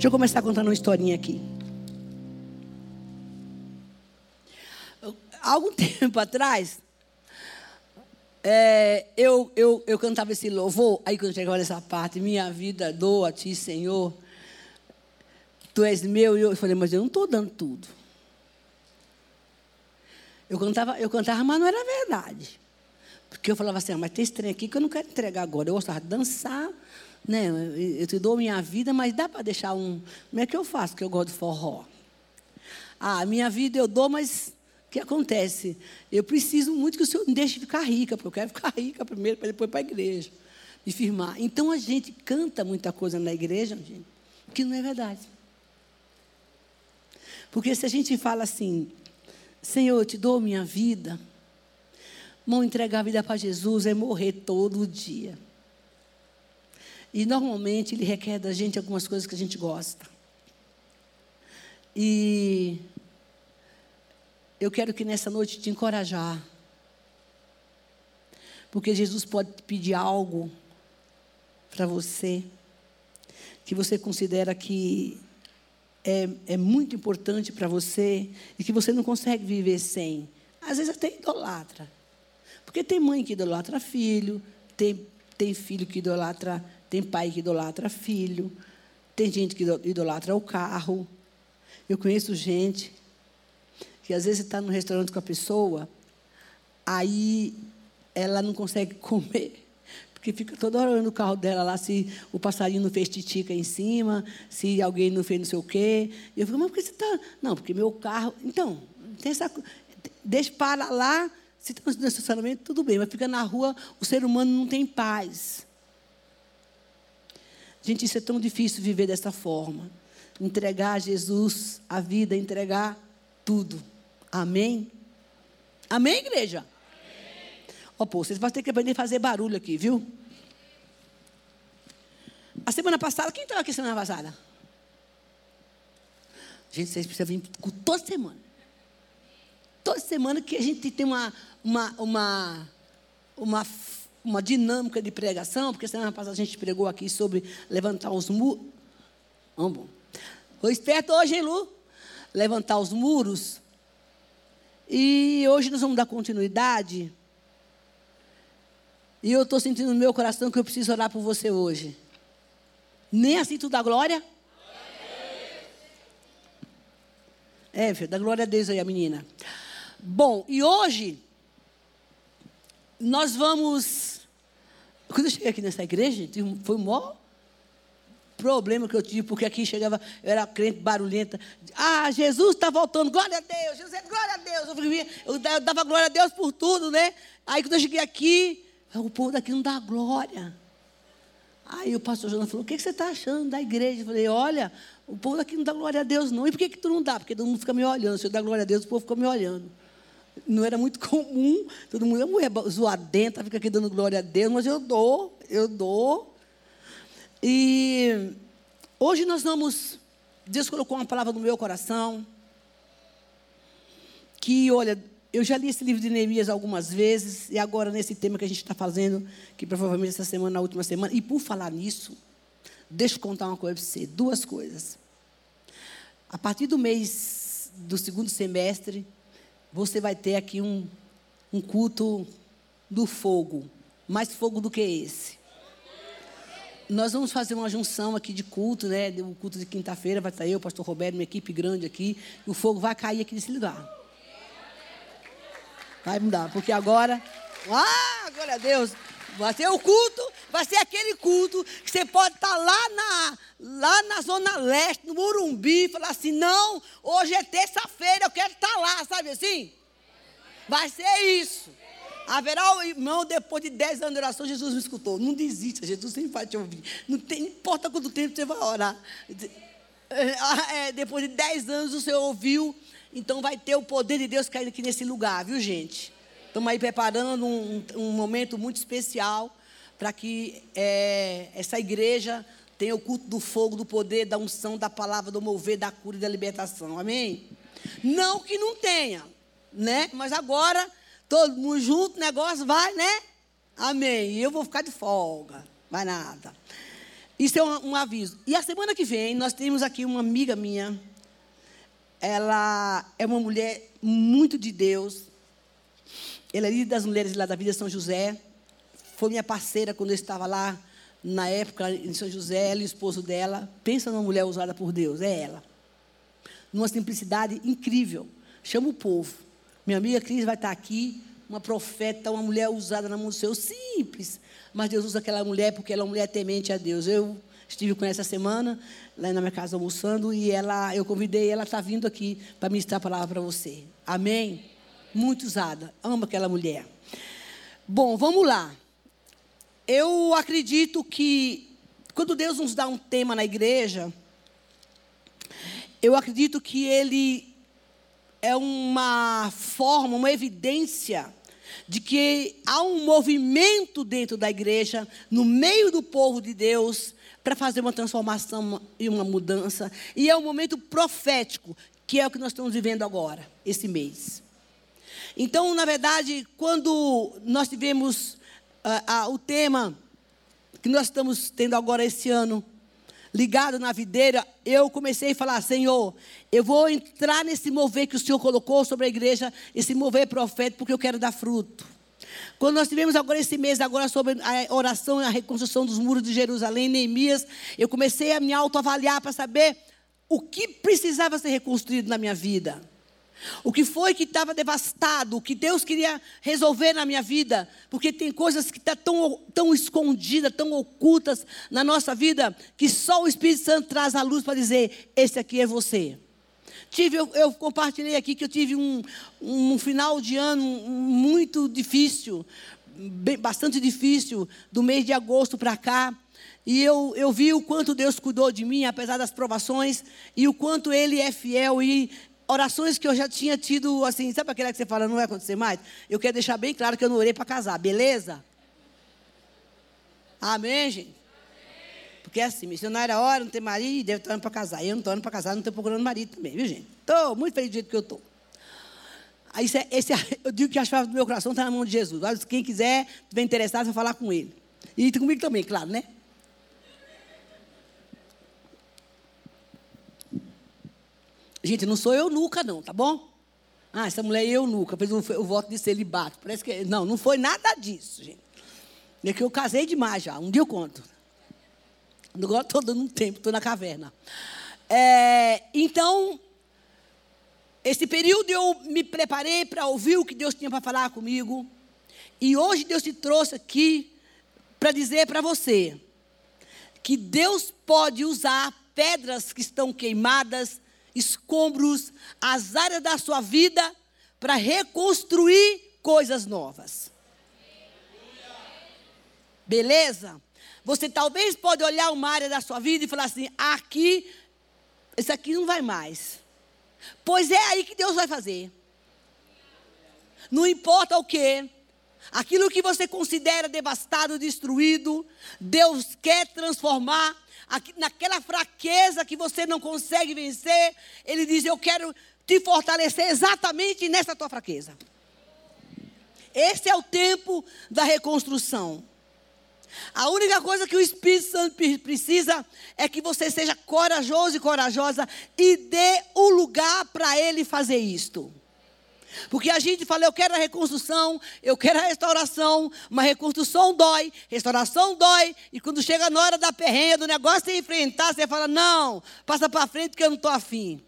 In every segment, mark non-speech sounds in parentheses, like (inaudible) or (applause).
Deixa eu começar contando uma historinha aqui. Há algum (laughs) tempo atrás, é, eu, eu, eu cantava esse louvor, aí quando chegava nessa parte, minha vida dou a ti, Senhor, tu és meu, e eu falei, mas eu não estou dando tudo. Eu cantava, eu cantava, mas não era verdade. Porque eu falava assim, ah, mas tem esse trem aqui que eu não quero entregar agora. Eu gostava de dançar, né? Eu te dou minha vida, mas dá para deixar um. Como é que eu faço? Que eu gosto de forró. Ah, minha vida eu dou, mas o que acontece? Eu preciso muito que o Senhor me deixe ficar rica, porque eu quero ficar rica primeiro, para depois para a igreja. Me firmar. Então a gente canta muita coisa na igreja, gente, que não é verdade. Porque se a gente fala assim, Senhor, eu te dou minha vida, Irmão, entregar a vida para Jesus é morrer todo dia. E normalmente ele requer da gente algumas coisas que a gente gosta. E eu quero que nessa noite te encorajar. Porque Jesus pode pedir algo para você que você considera que é, é muito importante para você e que você não consegue viver sem. Às vezes até idolatra. Porque tem mãe que idolatra filho, tem, tem filho que idolatra tem pai que idolatra filho, tem gente que idolatra o carro. Eu conheço gente que às vezes está no restaurante com a pessoa, aí ela não consegue (laughs) comer, porque fica toda hora olhando o carro dela lá, se o passarinho não fez titica em cima, se alguém não fez não sei o quê. E eu fico, mas por que você está. Não, porque meu carro. Então, tem essa. Deixa para lá, se está no estacionamento, tudo bem, mas fica na rua, o ser humano não tem paz. Gente, isso é tão difícil viver dessa forma. Entregar a Jesus a vida, entregar tudo. Amém? Amém, igreja? Ó, oh, pô, vocês vão ter que aprender a fazer barulho aqui, viu? A semana passada, quem estava aqui semana passada? Gente, vocês precisam vir toda semana. Toda semana que a gente tem uma, uma, uma, uma uma dinâmica de pregação, porque semana passada a gente pregou aqui sobre levantar os muros. Vamos. Foi esperto hoje, hein, Lu? Levantar os muros. E hoje nós vamos dar continuidade. E eu estou sentindo no meu coração que eu preciso orar por você hoje. Nem assim tu dá glória? É, filho, dá glória a Deus aí, a menina. Bom, e hoje nós vamos quando eu cheguei aqui nessa igreja, foi o maior problema que eu tive, porque aqui chegava, eu era crente barulhenta. Ah, Jesus está voltando, glória a Deus, Jesus, glória a Deus. Eu, eu dava glória a Deus por tudo, né? Aí quando eu cheguei aqui, o povo daqui não dá glória. Aí o pastor Jonas falou: O que, que você está achando da igreja? Eu falei: Olha, o povo daqui não dá glória a Deus, não. E por que, que tu não dá? Porque todo mundo fica me olhando. Se eu dar glória a Deus, o povo fica me olhando não era muito comum, todo mundo, a mulher zoadenta, fica aqui dando glória a Deus, mas eu dou, eu dou. E hoje nós vamos, Deus colocou uma palavra no meu coração, que, olha, eu já li esse livro de Neemias algumas vezes, e agora nesse tema que a gente está fazendo, que provavelmente essa semana, na última semana, e por falar nisso, deixa eu contar uma coisa para você, duas coisas. A partir do mês do segundo semestre, você vai ter aqui um, um culto do fogo. Mais fogo do que esse. Nós vamos fazer uma junção aqui de culto, né? O culto de quinta-feira vai estar eu, o pastor Roberto, minha equipe grande aqui. E o fogo vai cair aqui nesse lugar. Vai mudar, porque agora. Ah, glória a Deus! Vai ser o culto, vai ser aquele culto que você pode estar lá na, lá na Zona Leste, no Morumbi, falar assim: não, hoje é terça-feira, eu quero estar lá, sabe assim? Vai ser isso. Haverá o irmão, depois de 10 anos de oração, Jesus me escutou. Não desista, Jesus sempre vai te ouvir. Não, tem, não importa quanto tempo você vai orar. É, depois de 10 anos o Senhor ouviu, então vai ter o poder de Deus caindo aqui nesse lugar, viu gente? Estamos aí preparando um, um momento muito especial para que é, essa igreja tenha o culto do fogo, do poder, da unção, da palavra, do mover, da cura e da libertação. Amém? Não que não tenha, né? Mas agora, todo mundo junto, o negócio vai, né? Amém. E eu vou ficar de folga. Vai nada. Isso é um, um, aviso. E a semana que vem, nós temos aqui uma amiga minha. Ela é uma mulher muito de Deus. Ela é líder das mulheres lá da Vida São José. Foi minha parceira quando eu estava lá, na época, em São José. Ela e o esposo dela. Pensa numa mulher usada por Deus. É ela. Numa simplicidade incrível. Chama o povo. Minha amiga Cris vai estar aqui. Uma profeta, uma mulher usada na mão do Senhor. Simples mas Deus usa aquela mulher porque ela é uma mulher temente a Deus. Eu estive com ela essa semana, lá na minha casa almoçando, e ela, eu convidei, ela está vindo aqui para ministrar a palavra para você. Amém? Muito usada. Amo aquela mulher. Bom, vamos lá. Eu acredito que quando Deus nos dá um tema na igreja, eu acredito que ele é uma forma, uma evidência de que há um movimento dentro da igreja, no meio do povo de Deus, para fazer uma transformação e uma mudança. E é um momento profético, que é o que nós estamos vivendo agora, esse mês. Então, na verdade, quando nós tivemos uh, uh, o tema que nós estamos tendo agora esse ano, ligado na videira, eu comecei a falar: Senhor, eu vou entrar nesse mover que o Senhor colocou sobre a igreja, esse mover profético, porque eu quero dar fruto. Quando nós tivemos agora esse mês agora sobre a oração e a reconstrução dos muros de Jerusalém, Neemias, eu comecei a me autoavaliar para saber o que precisava ser reconstruído na minha vida. O que foi que estava devastado, o que Deus queria resolver na minha vida, porque tem coisas que estão tá tão, tão escondidas, tão ocultas na nossa vida, que só o Espírito Santo traz a luz para dizer: esse aqui é você. Tive, eu, eu, compartilhei aqui que eu tive um, um final de ano muito difícil, bem, bastante difícil, do mês de agosto para cá. E eu, eu vi o quanto Deus cuidou de mim, apesar das provações, e o quanto Ele é fiel. E orações que eu já tinha tido, assim, sabe aquela que você fala, não vai acontecer mais? Eu quero deixar bem claro que eu não orei para casar, beleza? Amém, gente? Porque é assim, missionária hora, não tem marido, deve estar indo para casar. Eu não estou indo para casar, não estou procurando marido também, viu, gente? Estou muito feliz do jeito que eu estou. Esse, esse, (laughs) eu digo que a chave do meu coração está na mão de Jesus. Quem quiser, estiver interessado, vai falar com ele. E comigo também, claro, né? Gente, não sou eu nunca, não, tá bom? Ah, essa mulher é eu nunca, fez o, voto de celibato. Parece que. Não, não foi nada disso, gente. É que eu casei demais já, um dia eu conto. Agora estou dando um tempo, estou na caverna. É, então, esse período eu me preparei para ouvir o que Deus tinha para falar comigo. E hoje Deus te trouxe aqui para dizer para você que Deus pode usar pedras que estão queimadas escombros, as áreas da sua vida para reconstruir coisas novas. Beleza? Você talvez pode olhar uma área da sua vida e falar assim: aqui, isso aqui não vai mais. Pois é aí que Deus vai fazer. Não importa o que, aquilo que você considera devastado, destruído, Deus quer transformar naquela fraqueza que você não consegue vencer, Ele diz: Eu quero te fortalecer exatamente nessa tua fraqueza. Esse é o tempo da reconstrução. A única coisa que o Espírito Santo precisa é que você seja corajoso e corajosa e dê o lugar para ele fazer isto. Porque a gente fala, eu quero a reconstrução, eu quero a restauração, mas reconstrução dói, restauração dói, e quando chega na hora da perrenha, do negócio você enfrentar, você fala, não, passa para frente que eu não estou afim.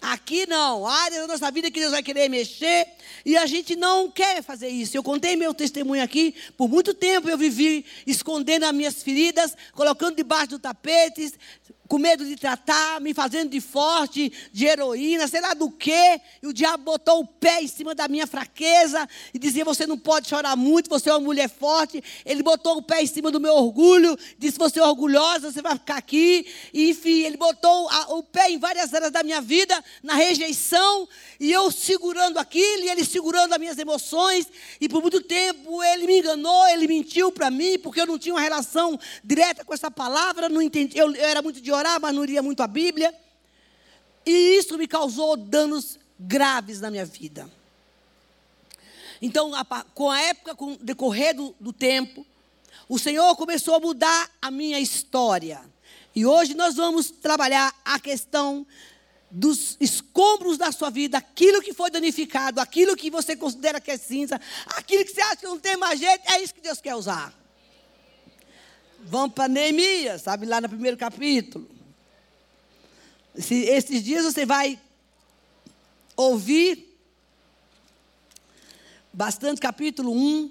Aqui não, área da nossa vida que Deus vai querer mexer, e a gente não quer fazer isso. Eu contei meu testemunho aqui, por muito tempo eu vivi escondendo as minhas feridas, colocando debaixo do tapete, com medo de tratar, me fazendo de forte, de heroína, sei lá do quê. E o diabo botou o pé em cima da minha fraqueza e dizia: Você não pode chorar muito, você é uma mulher forte. Ele botou o pé em cima do meu orgulho, disse: Você é orgulhosa, você vai ficar aqui. E, enfim, ele botou a, o pé em várias áreas da minha vida, na rejeição, e eu segurando aquilo, e ele segurando as minhas emoções. E por muito tempo ele me enganou, ele mentiu para mim, porque eu não tinha uma relação direta com essa palavra, não entendi, eu, eu era muito de orar, mas não lia muito a Bíblia. E isso me causou danos graves na minha vida. Então, a, com a época, com o decorrer do, do tempo, o Senhor começou a mudar a minha história. E hoje nós vamos trabalhar a questão dos escombros da sua vida, aquilo que foi danificado, aquilo que você considera que é cinza, aquilo que você acha que não tem mais jeito, é isso que Deus quer usar. Vamos para Neemias, sabe, lá no primeiro capítulo. Esse, esses dias você vai ouvir bastante capítulo 1,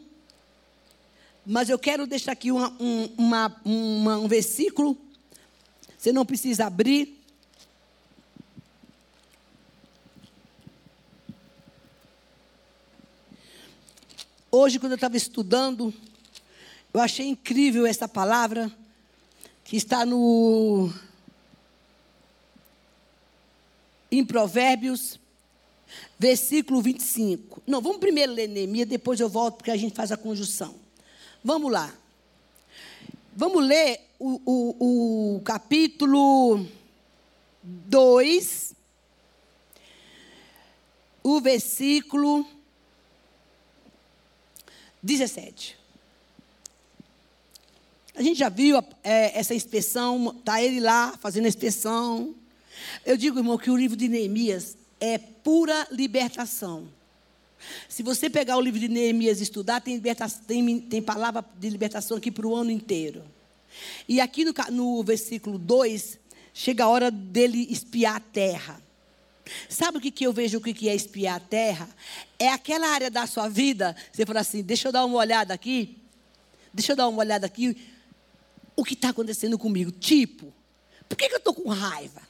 mas eu quero deixar aqui uma, um, uma, uma, um versículo, você não precisa abrir. Hoje, quando eu estava estudando, eu achei incrível essa palavra que está no em Provérbios, versículo 25. Não, vamos primeiro ler Neemias, depois eu volto porque a gente faz a conjunção. Vamos lá. Vamos ler o, o, o capítulo 2, o versículo 17. A gente já viu é, essa inspeção, está ele lá fazendo a inspeção. Eu digo, irmão, que o livro de Neemias é pura libertação. Se você pegar o livro de Neemias e estudar, tem, tem, tem palavra de libertação aqui para o ano inteiro. E aqui no, no versículo 2, chega a hora dele espiar a terra. Sabe o que, que eu vejo o que, que é espiar a terra? É aquela área da sua vida, você fala assim, deixa eu dar uma olhada aqui, deixa eu dar uma olhada aqui, o que está acontecendo comigo? Tipo, por que, que eu estou com raiva?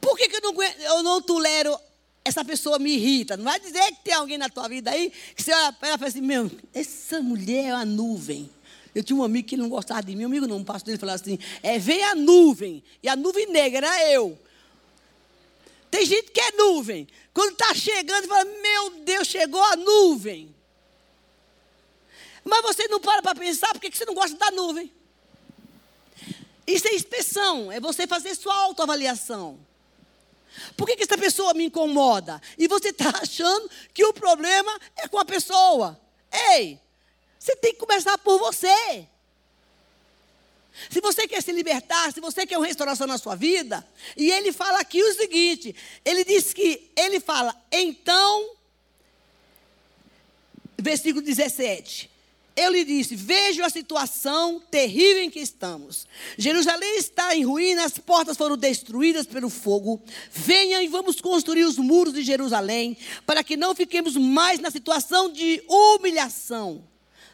Por que, que eu, não, eu não tolero essa pessoa me irrita? Não vai dizer que tem alguém na tua vida aí que você olha para ela e fala assim, meu, essa mulher é uma nuvem. Eu tinha um amigo que não gostava de mim, um amigo não, um pastor, ele falava assim, é, vem a nuvem, e a nuvem negra era eu. Tem gente que é nuvem. Quando está chegando, fala: Meu Deus, chegou a nuvem. Mas você não para para pensar por que você não gosta da nuvem. Isso é inspeção, é você fazer sua autoavaliação. Por que, que essa pessoa me incomoda? E você está (laughs) achando que o problema é com a pessoa. Ei, você tem que começar por você. Se você quer se libertar, se você quer uma restauração na sua vida, e ele fala aqui o seguinte: ele diz que, ele fala, então, versículo 17. Eu lhe disse: Vejo a situação terrível em que estamos. Jerusalém está em ruínas, as portas foram destruídas pelo fogo. Venha e vamos construir os muros de Jerusalém, para que não fiquemos mais na situação de humilhação.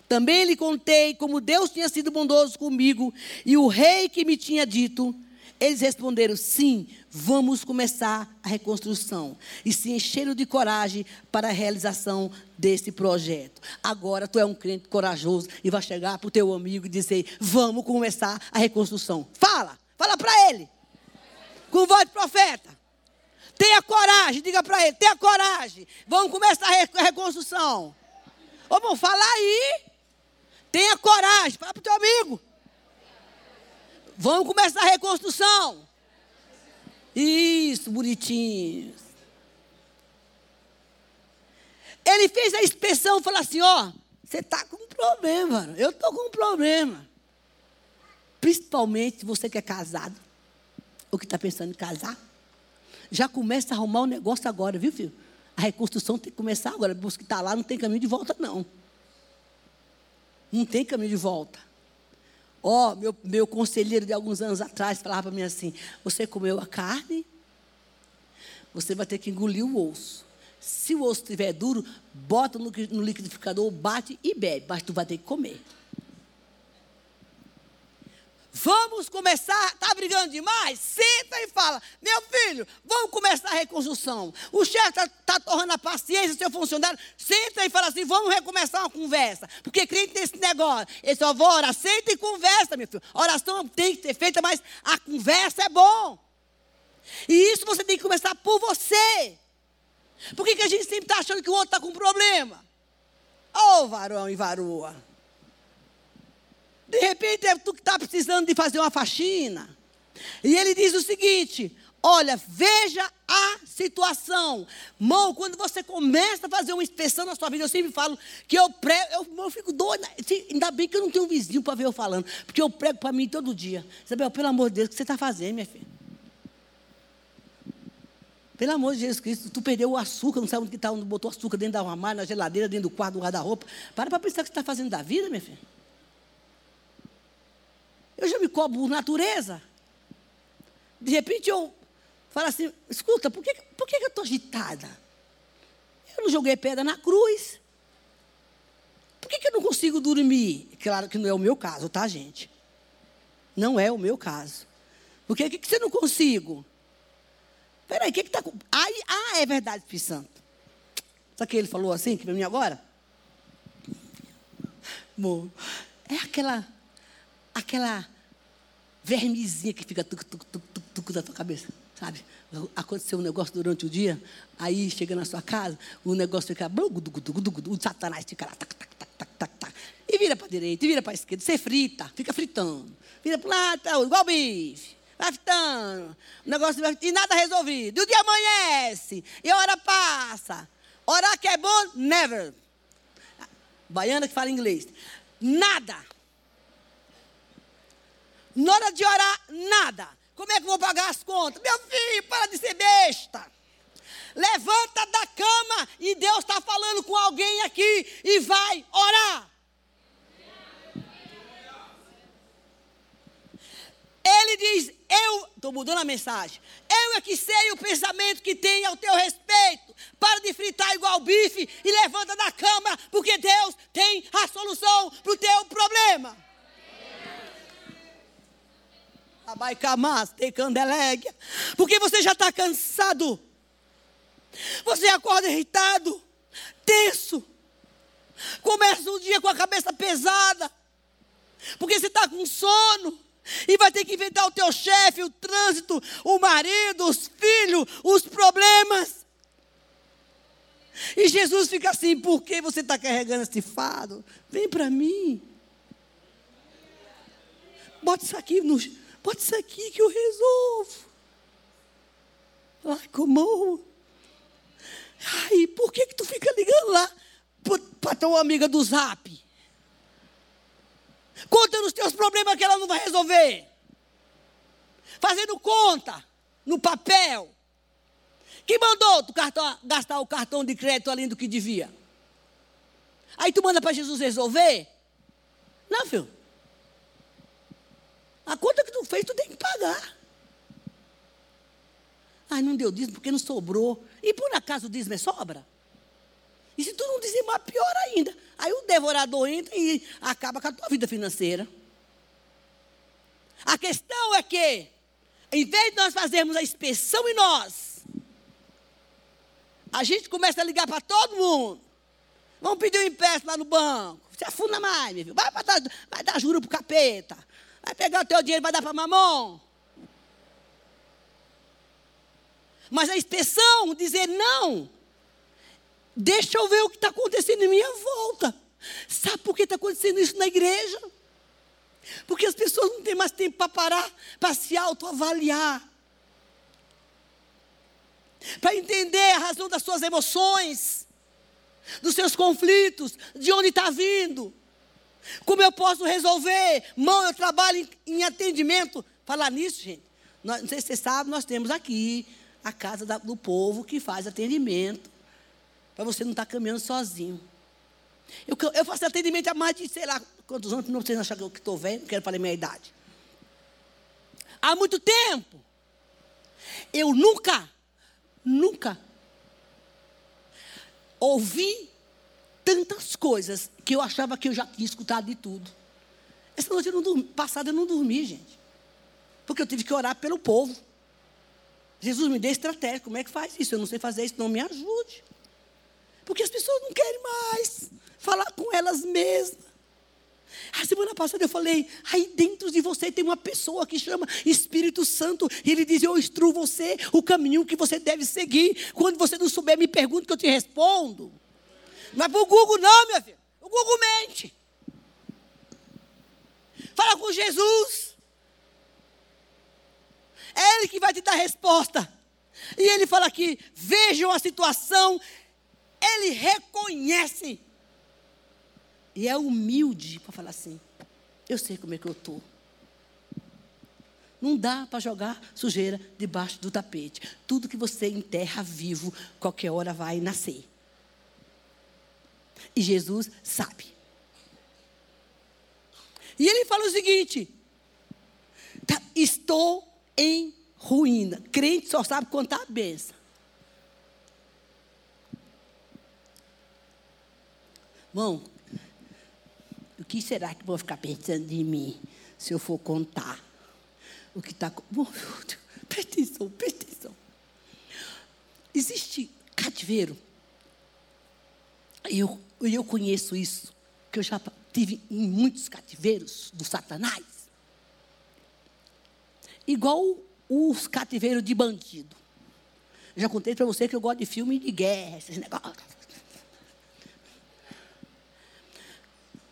Também lhe contei como Deus tinha sido bondoso comigo e o rei que me tinha dito. Eles responderam: sim, vamos começar a reconstrução. E se encheram de coragem para a realização desse projeto. Agora tu é um crente corajoso e vai chegar para o teu amigo e dizer: vamos começar a reconstrução. Fala, fala para ele. Com voz de profeta. Tenha coragem, diga para ele: tenha coragem. Vamos começar a reconstrução. Ô, vamos falar aí. Tenha coragem, fala para o teu amigo. Vamos começar a reconstrução. Isso, bonitinho. Ele fez a inspeção e falou assim: ó, você está com um problema, eu estou com um problema. Principalmente você que é casado, ou que está pensando em casar. Já começa a arrumar o um negócio agora, viu, filho? A reconstrução tem que começar agora. Você que está lá não tem caminho de volta, não. Não tem caminho de volta. Ó, oh, meu, meu conselheiro de alguns anos atrás falava para mim assim: Você comeu a carne, você vai ter que engolir o osso. Se o osso estiver duro, bota no, no liquidificador, bate e bebe, mas tu vai ter que comer. Vamos começar, está brigando demais? Senta e fala, meu filho, vamos começar a reconstrução. O chefe está tá torrando a paciência, seu funcionário, senta e fala assim, vamos recomeçar uma conversa. Porque crente tem esse negócio, ele só vou orar, senta e conversa, meu filho. Oração tem que ser feita, mas a conversa é bom. E isso você tem que começar por você. Por que, que a gente sempre está achando que o outro está com problema? Ô oh, varão e varoa. De repente é tu que está precisando de fazer uma faxina. E ele diz o seguinte: Olha, veja a situação. Mão, quando você começa a fazer uma inspeção na sua vida, eu sempre falo que eu prego, eu, eu fico doida. Ainda bem que eu não tenho um vizinho para ver eu falando, porque eu prego para mim todo dia. Isabel, pelo amor de Deus, o que você está fazendo, minha filha? Pelo amor de Jesus Cristo, tu perdeu o açúcar, não sabe onde está, onde botou açúcar dentro da armário, na geladeira, dentro do quarto, do guarda-roupa. Para para pensar o que você está fazendo da vida, minha filha. Eu já me cobro natureza. De repente eu fala assim: escuta, por que, por que eu estou agitada? Eu não joguei pedra na cruz. Por que, que eu não consigo dormir? Claro que não é o meu caso, tá, gente? Não é o meu caso. Por que, que você não consigo? Peraí, o que está. Aí, ah, é verdade, Espírito Santo. Sabe que ele falou assim, que para mim agora? Bom, é aquela, aquela vermezinha que fica tuc, tuc, tuc, tuc, tuc na tua cabeça. Sabe? Aconteceu um negócio durante o dia, aí chega na sua casa, o negócio fica. O satanás fica lá, tac, tac, tac, tac, tac, tac. E vira para a direita, e vira para a esquerda. Você frita, fica fritando. Vira para lá, tá, igual bife. Vai fritando. O negócio vai, e nada resolvido. E o dia amanhece. E a hora passa. Orar que é bom, never. Baiana que fala inglês. Nada. Na hora de orar, nada. Como é que eu vou pagar as contas? Meu filho, para de ser besta. Levanta da cama e Deus está falando com alguém aqui e vai orar. Ele diz: Eu, estou mudando a mensagem. Eu é que sei o pensamento que tem ao teu respeito. Para de fritar igual bife e levanta da cama, porque Deus tem a solução para o teu problema. Porque você já está cansado. Você acorda irritado, tenso. Começa o dia com a cabeça pesada. Porque você está com sono. E vai ter que inventar o teu chefe, o trânsito, o marido, os filhos, os problemas. E Jesus fica assim: por que você está carregando esse fado? Vem para mim. Bota isso aqui no, Pode ser aqui que eu resolvo. Lá como? Ai, por que, que tu fica ligando lá para tua amiga do zap? Conta nos teus problemas que ela não vai resolver. Fazendo conta no papel. Quem mandou tu cartão, gastar o cartão de crédito além do que devia? Aí tu manda para Jesus resolver? Não, filho. A conta que tu fez, tu tem que pagar. Ai, não deu dízimo porque não sobrou. E por acaso o dízimo é sobra? E se tu não dizimar, pior ainda. Aí o devorador entra e acaba com a tua vida financeira. A questão é que, em vez de nós fazermos a inspeção em nós, a gente começa a ligar para todo mundo. Vamos pedir um empréstimo lá no banco. Se afunda mais, meu filho. Vai, dar, vai dar juro para o capeta. Vai pegar o teu dinheiro e vai dar para mamão. Mas a expressão dizer não, deixa eu ver o que está acontecendo em minha volta. Sabe por que está acontecendo isso na igreja? Porque as pessoas não têm mais tempo para parar, para se autoavaliar. Para entender a razão das suas emoções, dos seus conflitos, de onde está vindo. Como eu posso resolver? Mão, eu trabalho em, atendimento. Falar nisso, gente. Nós, não sei se você sabe, nós temos aqui a casa do povo que faz atendimento. Para você não estar tá caminhando sozinho. Eu, eu, faço atendimento há mais de, sei lá, quantos anos, não sei achar que eu estou velho, não quero falar minha idade. Há muito tempo. Eu nunca, nunca ouvi tantas coisas que eu achava que eu já tinha escutado de tudo. Essa noite eu não dormi, passada eu não dormi, gente. Porque eu tive que orar pelo povo. Jesus me deu estratégia. Como é que faz isso? Eu não sei fazer isso, não me ajude. Porque as pessoas não querem mais falar com elas mesmas. A semana passada eu falei, aí dentro de você tem uma pessoa que chama Espírito Santo, e ele diz: Eu instruo você o caminho que você deve seguir. Quando você não souber, me pergunta que eu te respondo. Não é para o Google, não, minha filha. O Google mente. Fala com Jesus. É Ele que vai te dar resposta. E ele fala aqui: vejam a situação, ele reconhece. E é humilde para falar assim: eu sei como é que eu estou. Não dá para jogar sujeira debaixo do tapete. Tudo que você enterra vivo, qualquer hora vai nascer. E Jesus sabe. E ele fala o seguinte: tá, estou em ruína. Crente só sabe contar a benção. Bom, o que será que vão ficar pensando de mim se eu for contar o que está. Presta atenção, presta atenção. Existe cativeiro. E eu, conheço isso, que eu já tive em muitos cativeiros do Satanás. Igual os cativeiros de bandido. já contei para você que eu gosto de filme de guerra, esses negócios.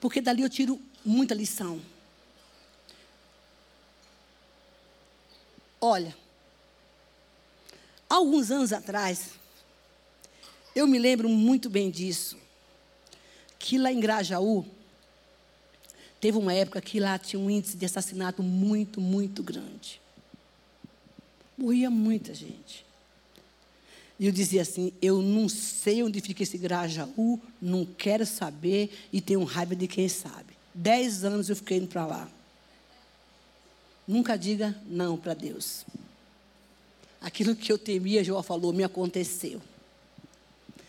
Porque dali eu tiro muita lição. Olha, alguns anos atrás, eu me lembro muito bem disso, que lá em Grajaú, teve uma época que lá tinha um índice de assassinato muito, muito grande. Morria muita gente. E eu dizia assim: eu não sei onde fica esse Grajaú, não quero saber e tenho raiva de quem sabe. Dez anos eu fiquei indo para lá. Nunca diga não para Deus. Aquilo que eu temia, João falou, me aconteceu.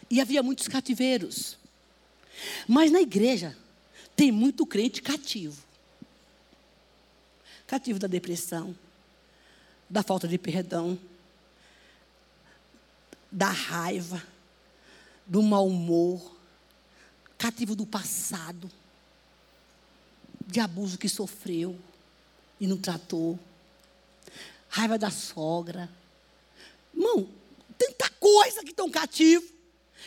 E havia muitos cativeiros. Mas na igreja tem muito crente cativo. Cativo da depressão, da falta de perdão, da raiva, do mau humor, cativo do passado, de abuso que sofreu e não tratou, raiva da sogra. Irmão, tanta coisa que estão cativo.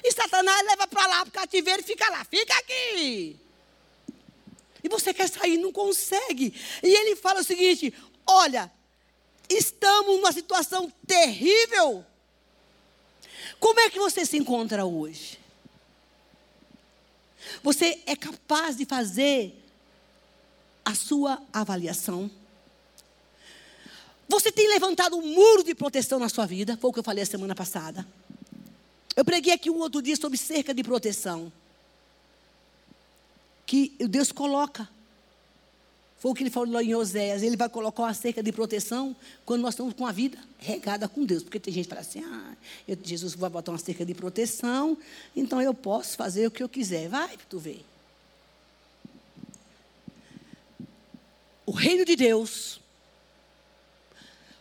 E Satanás leva para lá para o cativeiro e fica lá, fica aqui. E você quer sair, não consegue. E ele fala o seguinte: olha, estamos numa situação terrível. Como é que você se encontra hoje? Você é capaz de fazer a sua avaliação? Você tem levantado um muro de proteção na sua vida? Foi o que eu falei a semana passada. Eu preguei aqui um outro dia sobre cerca de proteção. Que Deus coloca foi o que ele falou lá em Oséias. Ele vai colocar uma cerca de proteção quando nós estamos com a vida regada com Deus. Porque tem gente que fala assim: ah, eu, Jesus vai botar uma cerca de proteção, então eu posso fazer o que eu quiser. Vai tu ver. O reino de Deus,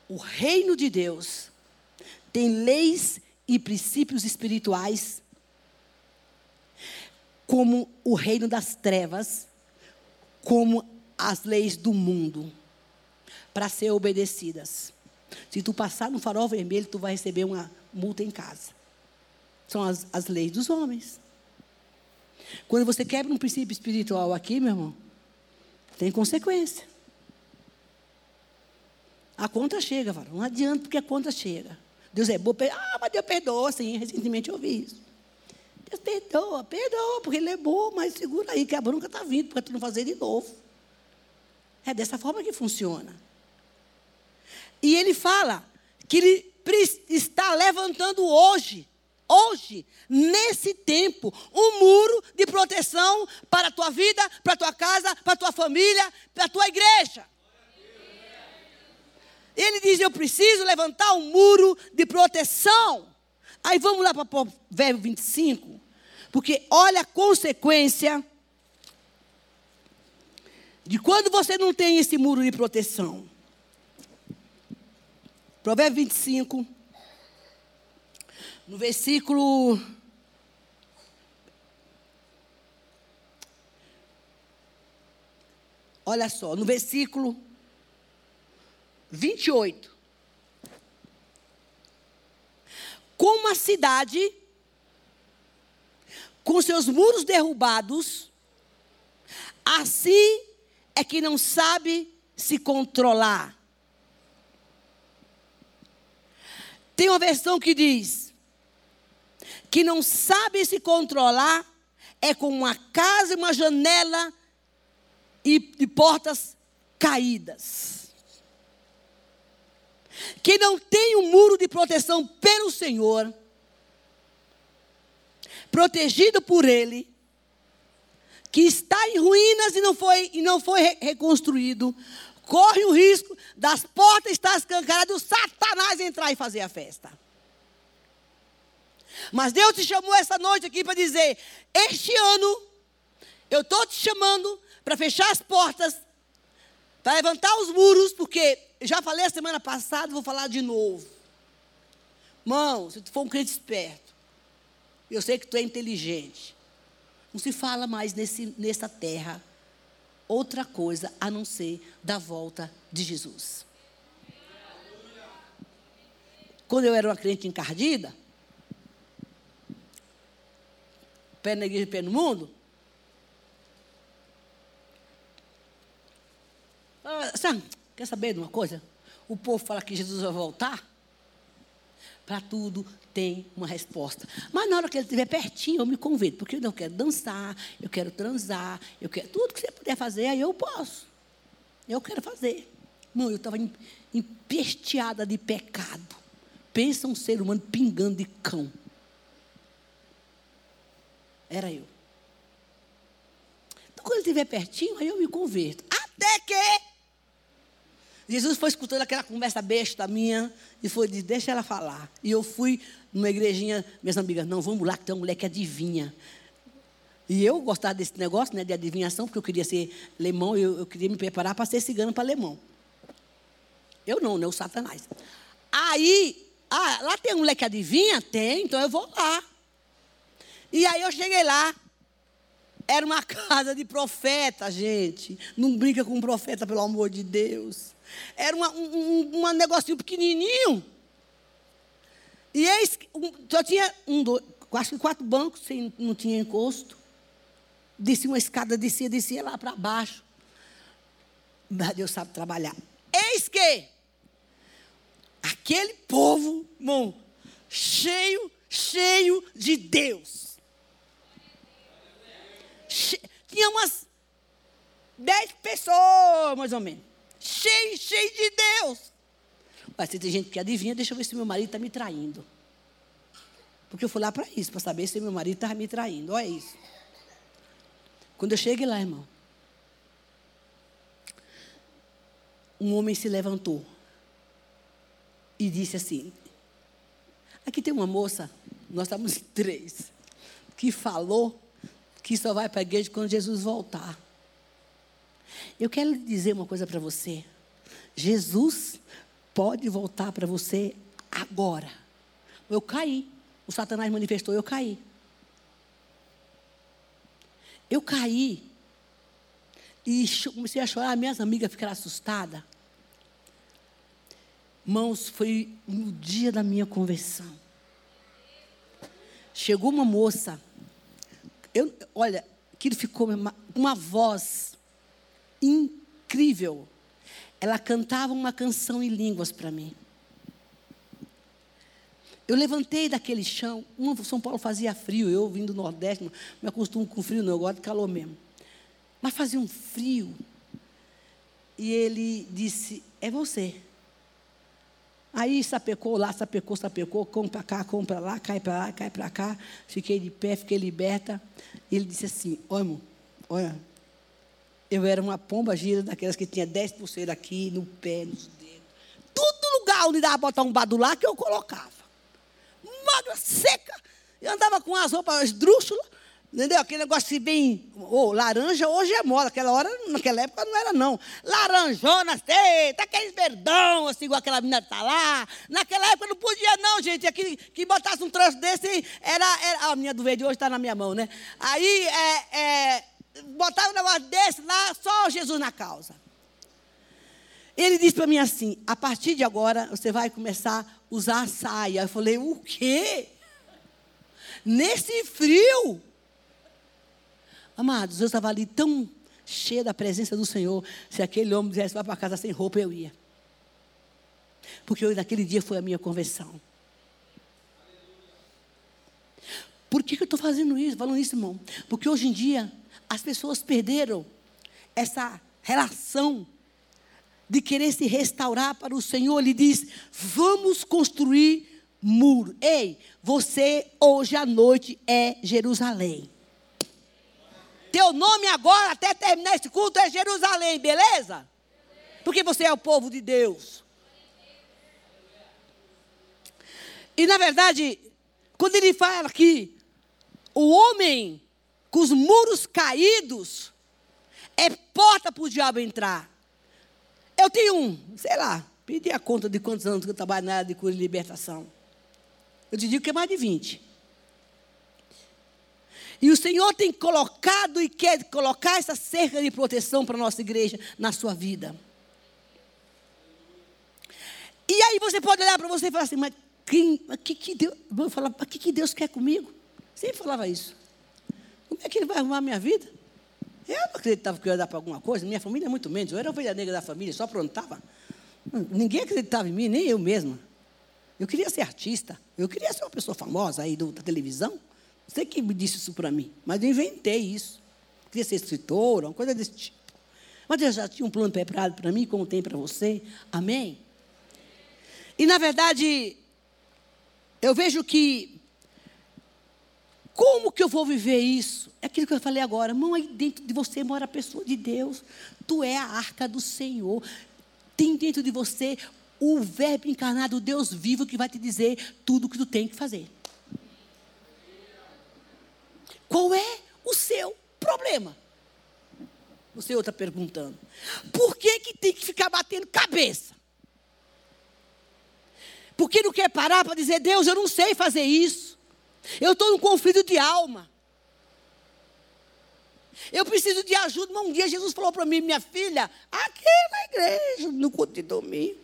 o reino de Deus, tem leis e princípios espirituais, como o reino das trevas, como as leis do mundo para ser obedecidas. Se tu passar no farol vermelho, tu vai receber uma multa em casa. São as, as leis dos homens. Quando você quebra um princípio espiritual aqui, meu irmão, tem consequência. A conta chega, varão. Não adianta porque a conta chega. Deus é bom. Ah, mas Deus perdoa, sim. Recentemente eu ouvi isso. Deus perdoa, perdoa, porque Ele é bom, mas segura aí que a bronca está vindo, para tu não fazer de novo. É dessa forma que funciona. E ele fala que ele está levantando hoje, hoje, nesse tempo, um muro de proteção para a tua vida, para a tua casa, para a tua família, para a tua igreja. Ele diz: Eu preciso levantar um muro de proteção. Aí vamos lá para o verbo 25. Porque olha a consequência de quando você não tem esse muro de proteção. Provérbio 25, no versículo. Olha só, no versículo 28. Como a cidade, com seus muros derrubados, assim é que não sabe se controlar. Tem uma versão que diz que não sabe se controlar é com uma casa, uma janela e, e portas caídas. Que não tem um muro de proteção pelo Senhor, protegido por Ele, que está em ruínas e não foi, e não foi reconstruído, corre o risco das portas estar escancaradas e o Satanás entrar e fazer a festa. Mas Deus te chamou essa noite aqui para dizer: este ano, eu estou te chamando para fechar as portas, para levantar os muros, porque já falei a semana passada, vou falar de novo. Irmão, se tu for um crente esperto, eu sei que tu é inteligente, não se fala mais nesse, nessa terra outra coisa a não ser da volta de Jesus. Quando eu era uma crente encardida, pé na igreja, pé no mundo. Ah, sabe, quer saber de uma coisa? O povo fala que Jesus vai voltar. Para tudo tem uma resposta. Mas na hora que ele estiver pertinho, eu me convido. Porque eu quero dançar, eu quero transar, eu quero tudo que você puder fazer, aí eu posso. Eu quero fazer. Não, eu estava empesteada de pecado. Pensa um ser humano pingando de cão. Era eu. Então, quando ele estiver pertinho, aí eu me converto. Até que Jesus foi escutando aquela conversa besta minha e foi dizer, deixa ela falar. E eu fui numa igrejinha, minhas amigas, não, vamos lá, que tem uma mulher que adivinha. E eu gostava desse negócio né, de adivinhação, porque eu queria ser lemão, eu, eu queria me preparar para ser cigano para alemão. Eu não, né? O Satanás. Aí, ah, lá tem um mulher que adivinha? Tem, então eu vou lá. E aí eu cheguei lá. Era uma (laughs) casa de profeta, gente. Não brinca com um profeta, pelo amor de Deus. Era uma, um, um negocinho pequenininho. E eis, um, só tinha um, dois, acho que quatro bancos, sem, não tinha encosto. Descia uma escada, descia, descia lá para baixo. Mas Deus sabe trabalhar. Eis que aquele povo, irmão, cheio, cheio de Deus. Tinha umas dez pessoas, mais ou menos. Cheio, cheio de Deus. Mas tem gente que adivinha, deixa eu ver se meu marido está me traindo. Porque eu fui lá para isso, para saber se meu marido estava me traindo. Olha isso. Quando eu cheguei lá, irmão, um homem se levantou e disse assim: Aqui tem uma moça, nós estamos (laughs) três, que falou que só vai para a igreja quando Jesus voltar. Eu quero dizer uma coisa para você. Jesus pode voltar para você agora. Eu caí. O Satanás manifestou, eu caí. Eu caí. E comecei a chorar, minhas amigas ficaram assustadas. Mãos, foi no dia da minha conversão. Chegou uma moça eu, olha, aquilo ficou uma voz incrível. Ela cantava uma canção em línguas para mim. Eu levantei daquele chão. São Paulo fazia frio, eu vim do Nordeste, não me acostumo com frio, não, eu gosto de calor mesmo. Mas fazia um frio. E ele disse: É você. Aí sapecou lá, sapecou, sapecou, compra cá, compra lá, cai para lá, cai para cá. Fiquei de pé, fiquei liberta. E ele disse assim: Olha, olha, eu era uma pomba gira daquelas que tinha dez pulseiras aqui, no pé, nos dedos. Todo lugar onde dava botar um badulá que eu colocava. Magra, seca. Eu andava com as roupas esdrúxulas. Entendeu? Aquele negócio assim bem. Oh, laranja hoje é moda. Aquela hora, naquela época não era, não. Laranjona, tá aquele verdão, assim, igual aquela menina tá lá. Naquela época não podia, não, gente. Aqui, que botasse um troço desse, era. era a minha do verde hoje está na minha mão, né? Aí, é, é, botaram um negócio desse lá, só Jesus na causa. Ele disse para mim assim: a partir de agora você vai começar a usar a saia. Eu falei: o quê? Nesse frio? Amados, eu estava ali tão cheia da presença do Senhor. Se aquele homem dissesse, vai para casa sem roupa, eu ia. Porque eu, naquele dia foi a minha conversão. Por que, que eu estou fazendo isso, falando isso, irmão? Porque hoje em dia as pessoas perderam essa relação de querer se restaurar para o Senhor. Ele diz: vamos construir muro. Ei, você hoje à noite é Jerusalém. Teu nome agora, até terminar esse culto, é Jerusalém, beleza? Porque você é o povo de Deus. E na verdade, quando ele fala que o homem com os muros caídos é porta para o diabo entrar. Eu tenho um, sei lá, pedi a conta de quantos anos que eu trabalho na área de cura e libertação. Eu te digo que é mais de 20. E o Senhor tem colocado e quer colocar essa cerca de proteção para a nossa igreja na sua vida. E aí você pode olhar para você e falar assim, mas quem, que, que Deus, vou falar, que, que Deus quer comigo? Sempre falava isso. É que ele vai arrumar a minha vida? Eu não acreditava que eu ia dar para alguma coisa, minha família é muito menos. Eu era ovelha negra da família, só aprontava. Ninguém acreditava em mim, nem eu mesma. Eu queria ser artista, eu queria ser uma pessoa famosa aí do, da televisão. Você que me disse isso para mim, mas eu inventei isso. Eu queria ser escritora, uma coisa desse tipo. Mas Deus já tinha um plano preparado para mim, como tem para você. Amém? E na verdade, eu vejo que como que eu vou viver isso? É aquilo que eu falei agora. Mão aí dentro de você mora a pessoa de Deus. Tu é a arca do Senhor. Tem dentro de você o verbo encarnado, o Deus vivo, que vai te dizer tudo o que tu tem que fazer. Qual é o seu problema? O Senhor está perguntando. Por que, que tem que ficar batendo cabeça? Porque não quer parar para dizer, Deus, eu não sei fazer isso. Eu estou num conflito de alma. Eu preciso de ajuda. Mas um dia Jesus falou para mim, minha filha, aqui na igreja, no culto de domingo,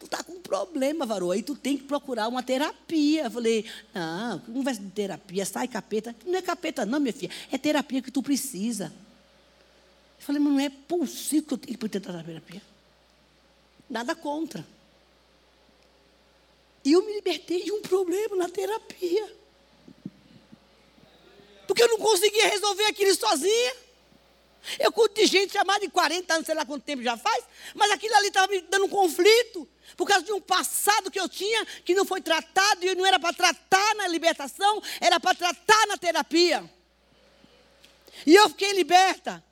tu está com um problema, varou. Aí tu tem que procurar uma terapia. Eu falei, não, conversa de terapia, sai capeta. Não é capeta, não, minha filha. É terapia que tu precisa. Eu falei, mas não é possível que eu tenha que tentar terapia. Nada contra. E eu me libertei de um problema na terapia. Porque eu não conseguia resolver aquilo sozinha. Eu cuido de gente chamada de 40 anos, sei lá quanto tempo já faz, mas aquilo ali estava me dando um conflito, por causa de um passado que eu tinha, que não foi tratado, e não era para tratar na libertação, era para tratar na terapia. E eu fiquei liberta.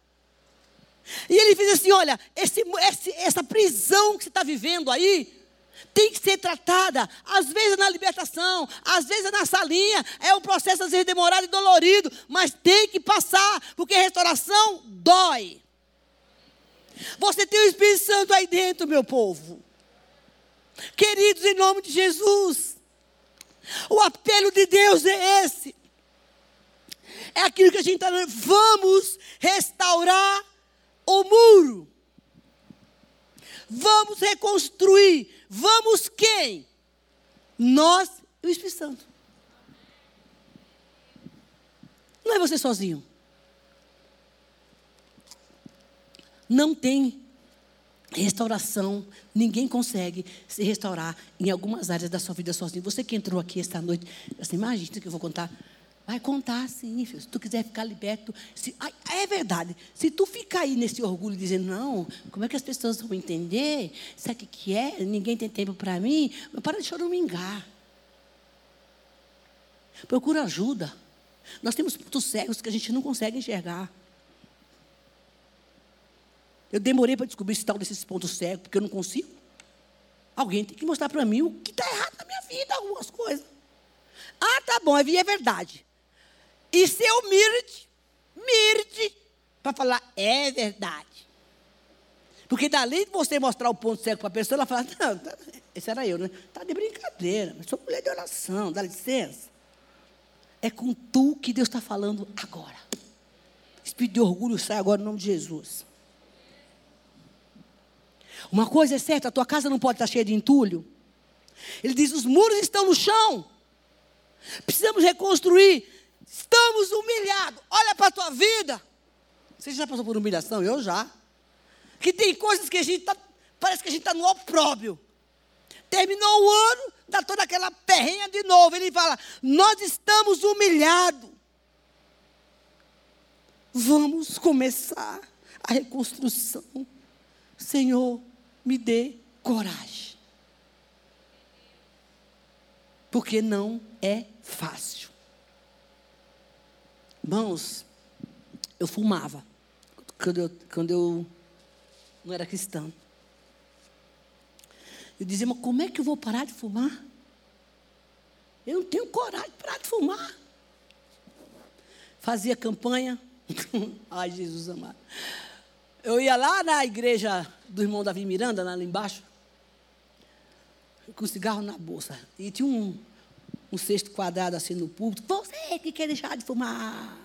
E ele fez assim: olha, esse, esse, essa prisão que você está vivendo aí, tem que ser tratada. Às vezes na libertação, às vezes na salinha. É um processo às vezes demorado e dolorido, mas tem que passar, porque restauração dói. Você tem o Espírito Santo aí dentro, meu povo. Queridos, em nome de Jesus, o apelo de Deus é esse. É aquilo que a gente está. Vamos restaurar o muro. Vamos reconstruir. Vamos quem? Nós e o Espírito Santo. Não é você sozinho. Não tem restauração. Ninguém consegue se restaurar em algumas áreas da sua vida sozinho. Você que entrou aqui esta noite, assim, imagina que eu vou contar Vai contar sim, filho. Se tu quiser ficar liberto. Se, é verdade. Se tu ficar aí nesse orgulho dizendo, não, como é que as pessoas vão entender? Sabe o que é? Ninguém tem tempo para mim. Para de choramingar. Procura ajuda. Nós temos pontos cegos que a gente não consegue enxergar. Eu demorei para descobrir esse tal desses pontos cegos, porque eu não consigo. Alguém tem que mostrar para mim o que está errado na minha vida, algumas coisas. Ah, tá bom, é verdade. E seu mirde, mirde, para falar, é verdade. Porque dali você mostrar o ponto cego para a pessoa, ela fala, não, tá, esse era eu, né? Está de brincadeira, mas sou mulher de oração, dá licença. É com tu que Deus está falando agora. Espírito de orgulho sai agora no nome de Jesus. Uma coisa é certa, a tua casa não pode estar cheia de entulho. Ele diz: os muros estão no chão. Precisamos reconstruir. Estamos humilhados. Olha para a tua vida. Você já passou por humilhação? Eu já. Que tem coisas que a gente está. Parece que a gente está no opróbio. Terminou o ano, dá toda aquela perrenha de novo. Ele fala: Nós estamos humilhados. Vamos começar a reconstrução. Senhor, me dê coragem. Porque não é fácil. Irmãos, eu fumava quando eu, quando eu não era cristão. Eu dizia, mas como é que eu vou parar de fumar? Eu não tenho coragem de parar de fumar. Fazia campanha. (laughs) Ai, Jesus amado. Eu ia lá na igreja do irmão Davi Miranda, lá embaixo, com cigarro na bolsa. E tinha um, um cesto quadrado assim no púlpito. Você que quer deixar de fumar,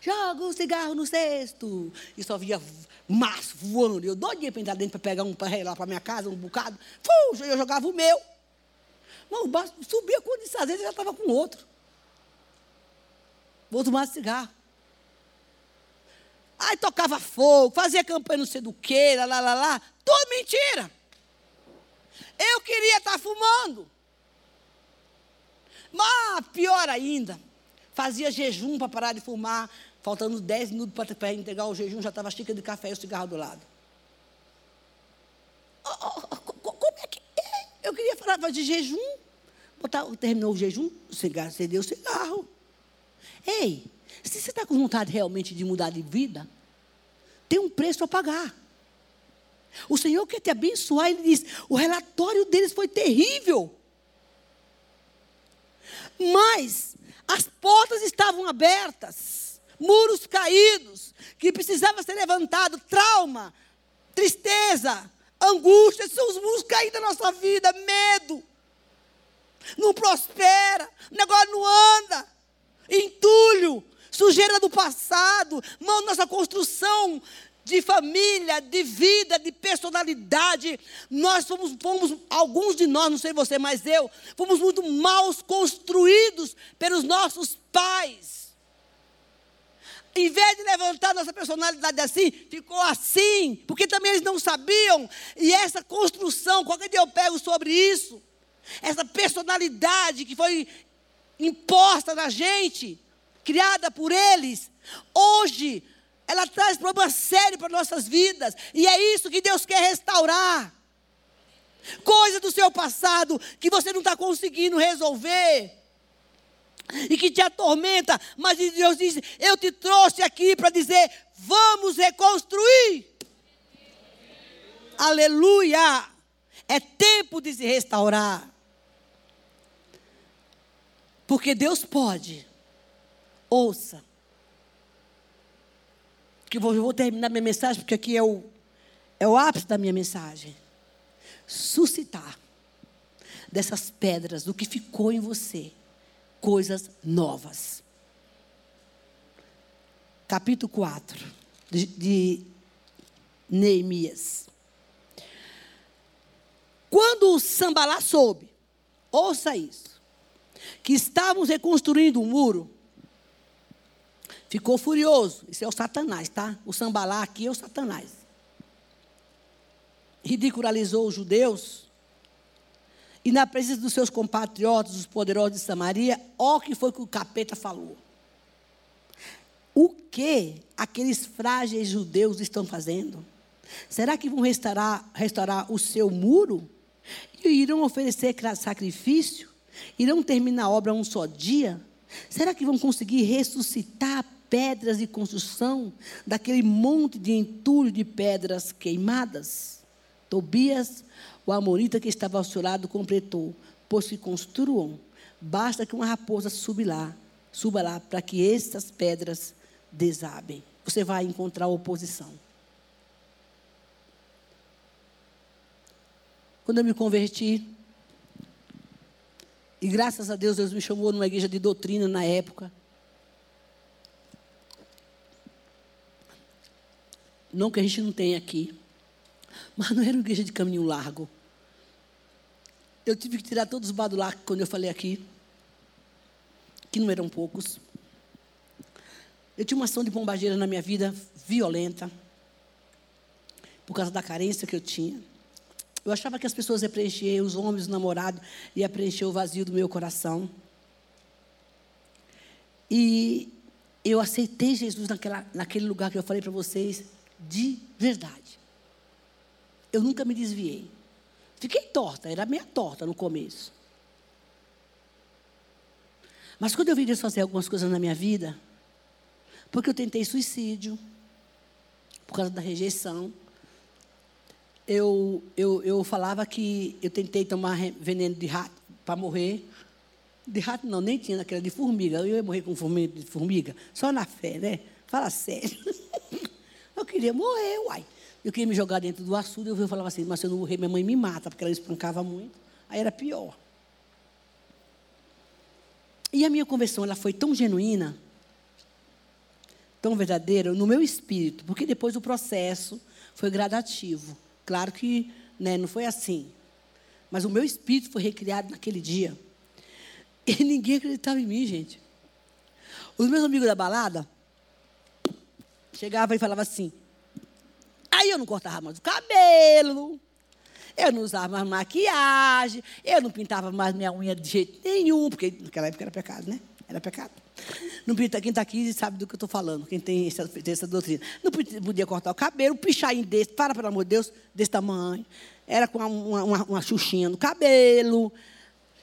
joga o cigarro no cesto. E só via massa voando. Eu doidinha para entrar dentro para pegar um para lá para minha casa, um bocado. Puxa, eu jogava o meu. Mas subia quando às vezes já estava com outro. Maço de cigarro. Aí tocava fogo, fazia campanha não sei do que, lá, lá, lá, lá. Tudo mentira. Eu queria estar fumando. Mas pior ainda, fazia jejum para parar de fumar, faltando 10 minutos para entregar o jejum, já estava a xícara de café e o cigarro do lado. como é que é? Eu queria falar de jejum. Botar, terminou o jejum, o cigarro, você deu o cigarro. Ei, se você está com vontade realmente de mudar de vida, tem um preço a pagar. O Senhor quer te abençoar, Ele diz: o relatório deles foi terrível. Mas as portas estavam abertas, muros caídos, que precisava ser levantado, trauma, tristeza, angústia, são os muros caídos da nossa vida, medo. Não prospera, o negócio não anda, entulho, sujeira do passado, mão nossa construção de família, de vida, de personalidade. Nós fomos, fomos, alguns de nós, não sei você, mas eu, fomos muito mal construídos pelos nossos pais. Em vez de levantar nossa personalidade assim, ficou assim, porque também eles não sabiam. E essa construção, qualquer dia eu pego sobre isso, essa personalidade que foi imposta na gente, criada por eles, hoje ela traz problemas sérios para nossas vidas, e é isso que Deus quer restaurar. Coisa do seu passado que você não está conseguindo resolver e que te atormenta, mas Deus diz: Eu te trouxe aqui para dizer, vamos reconstruir. Aleluia! É tempo de se restaurar. Porque Deus pode. Ouça. Que vou, vou terminar minha mensagem, porque aqui é o, é o ápice da minha mensagem. Suscitar dessas pedras, do que ficou em você, coisas novas. Capítulo 4 de, de Neemias. Quando o Sambalá soube, ouça isso, que estávamos reconstruindo um muro, ficou furioso. Isso é o Satanás, tá? O sambalá aqui é o Satanás. Ridicularizou os judeus. E na presença dos seus compatriotas, os poderosos de Samaria, ó que foi que o capeta falou. O que aqueles frágeis judeus estão fazendo? Será que vão restaurar, restaurar o seu muro? E irão oferecer sacrifício? Irão terminar a obra um só dia? Será que vão conseguir ressuscitar pedras de construção daquele monte de entulho de pedras queimadas? Tobias, o amorita que estava ao seu lado, completou: Pois se construam, basta que uma raposa suba lá, suba lá, para que essas pedras desabem. Você vai encontrar oposição. Quando eu me converti, e graças a Deus, Deus me chamou numa igreja de doutrina na época. Não que a gente não tenha aqui. (laughs) Mas não era uma igreja de caminho largo. Eu tive que tirar todos os badulaques quando eu falei aqui. Que não eram poucos. Eu tinha uma ação de bombageira na minha vida violenta. Por causa da carência que eu tinha. Eu achava que as pessoas iam preencher, os homens, os namorados, iam preencher o vazio do meu coração. E eu aceitei Jesus naquela, naquele lugar que eu falei para vocês, de verdade. Eu nunca me desviei. Fiquei torta, era meia torta no começo. Mas quando eu vi Deus fazer algumas coisas na minha vida, porque eu tentei suicídio, por causa da rejeição, eu, eu, eu falava que eu tentei tomar veneno de rato para morrer. De rato não, nem tinha naquela de formiga. Eu ia morrer com formiga, de formiga, só na fé, né? Fala sério. (laughs) Eu queria morrer, uai. Eu queria me jogar dentro do açude, eu falava assim, mas se eu não morrer, minha mãe me mata, porque ela espancava muito. Aí era pior. E a minha conversão, ela foi tão genuína, tão verdadeira, no meu espírito, porque depois o processo foi gradativo. Claro que né, não foi assim. Mas o meu espírito foi recriado naquele dia. (laughs) E ninguém acreditava em mim, gente. Os meus amigos da balada chegavam e falavam assim. Aí eu não cortava mais o cabelo, eu não usava mais maquiagem, eu não pintava mais minha unha de jeito nenhum, porque naquela época era pecado, né? Era pecado. Não pinta, quem está aqui sabe do que eu estou falando, quem tem essa, essa doutrina. Não podia cortar o cabelo, um pichain desse, para, pelo amor de Deus, desse tamanho. Era com uma, uma, uma xuxinha no cabelo.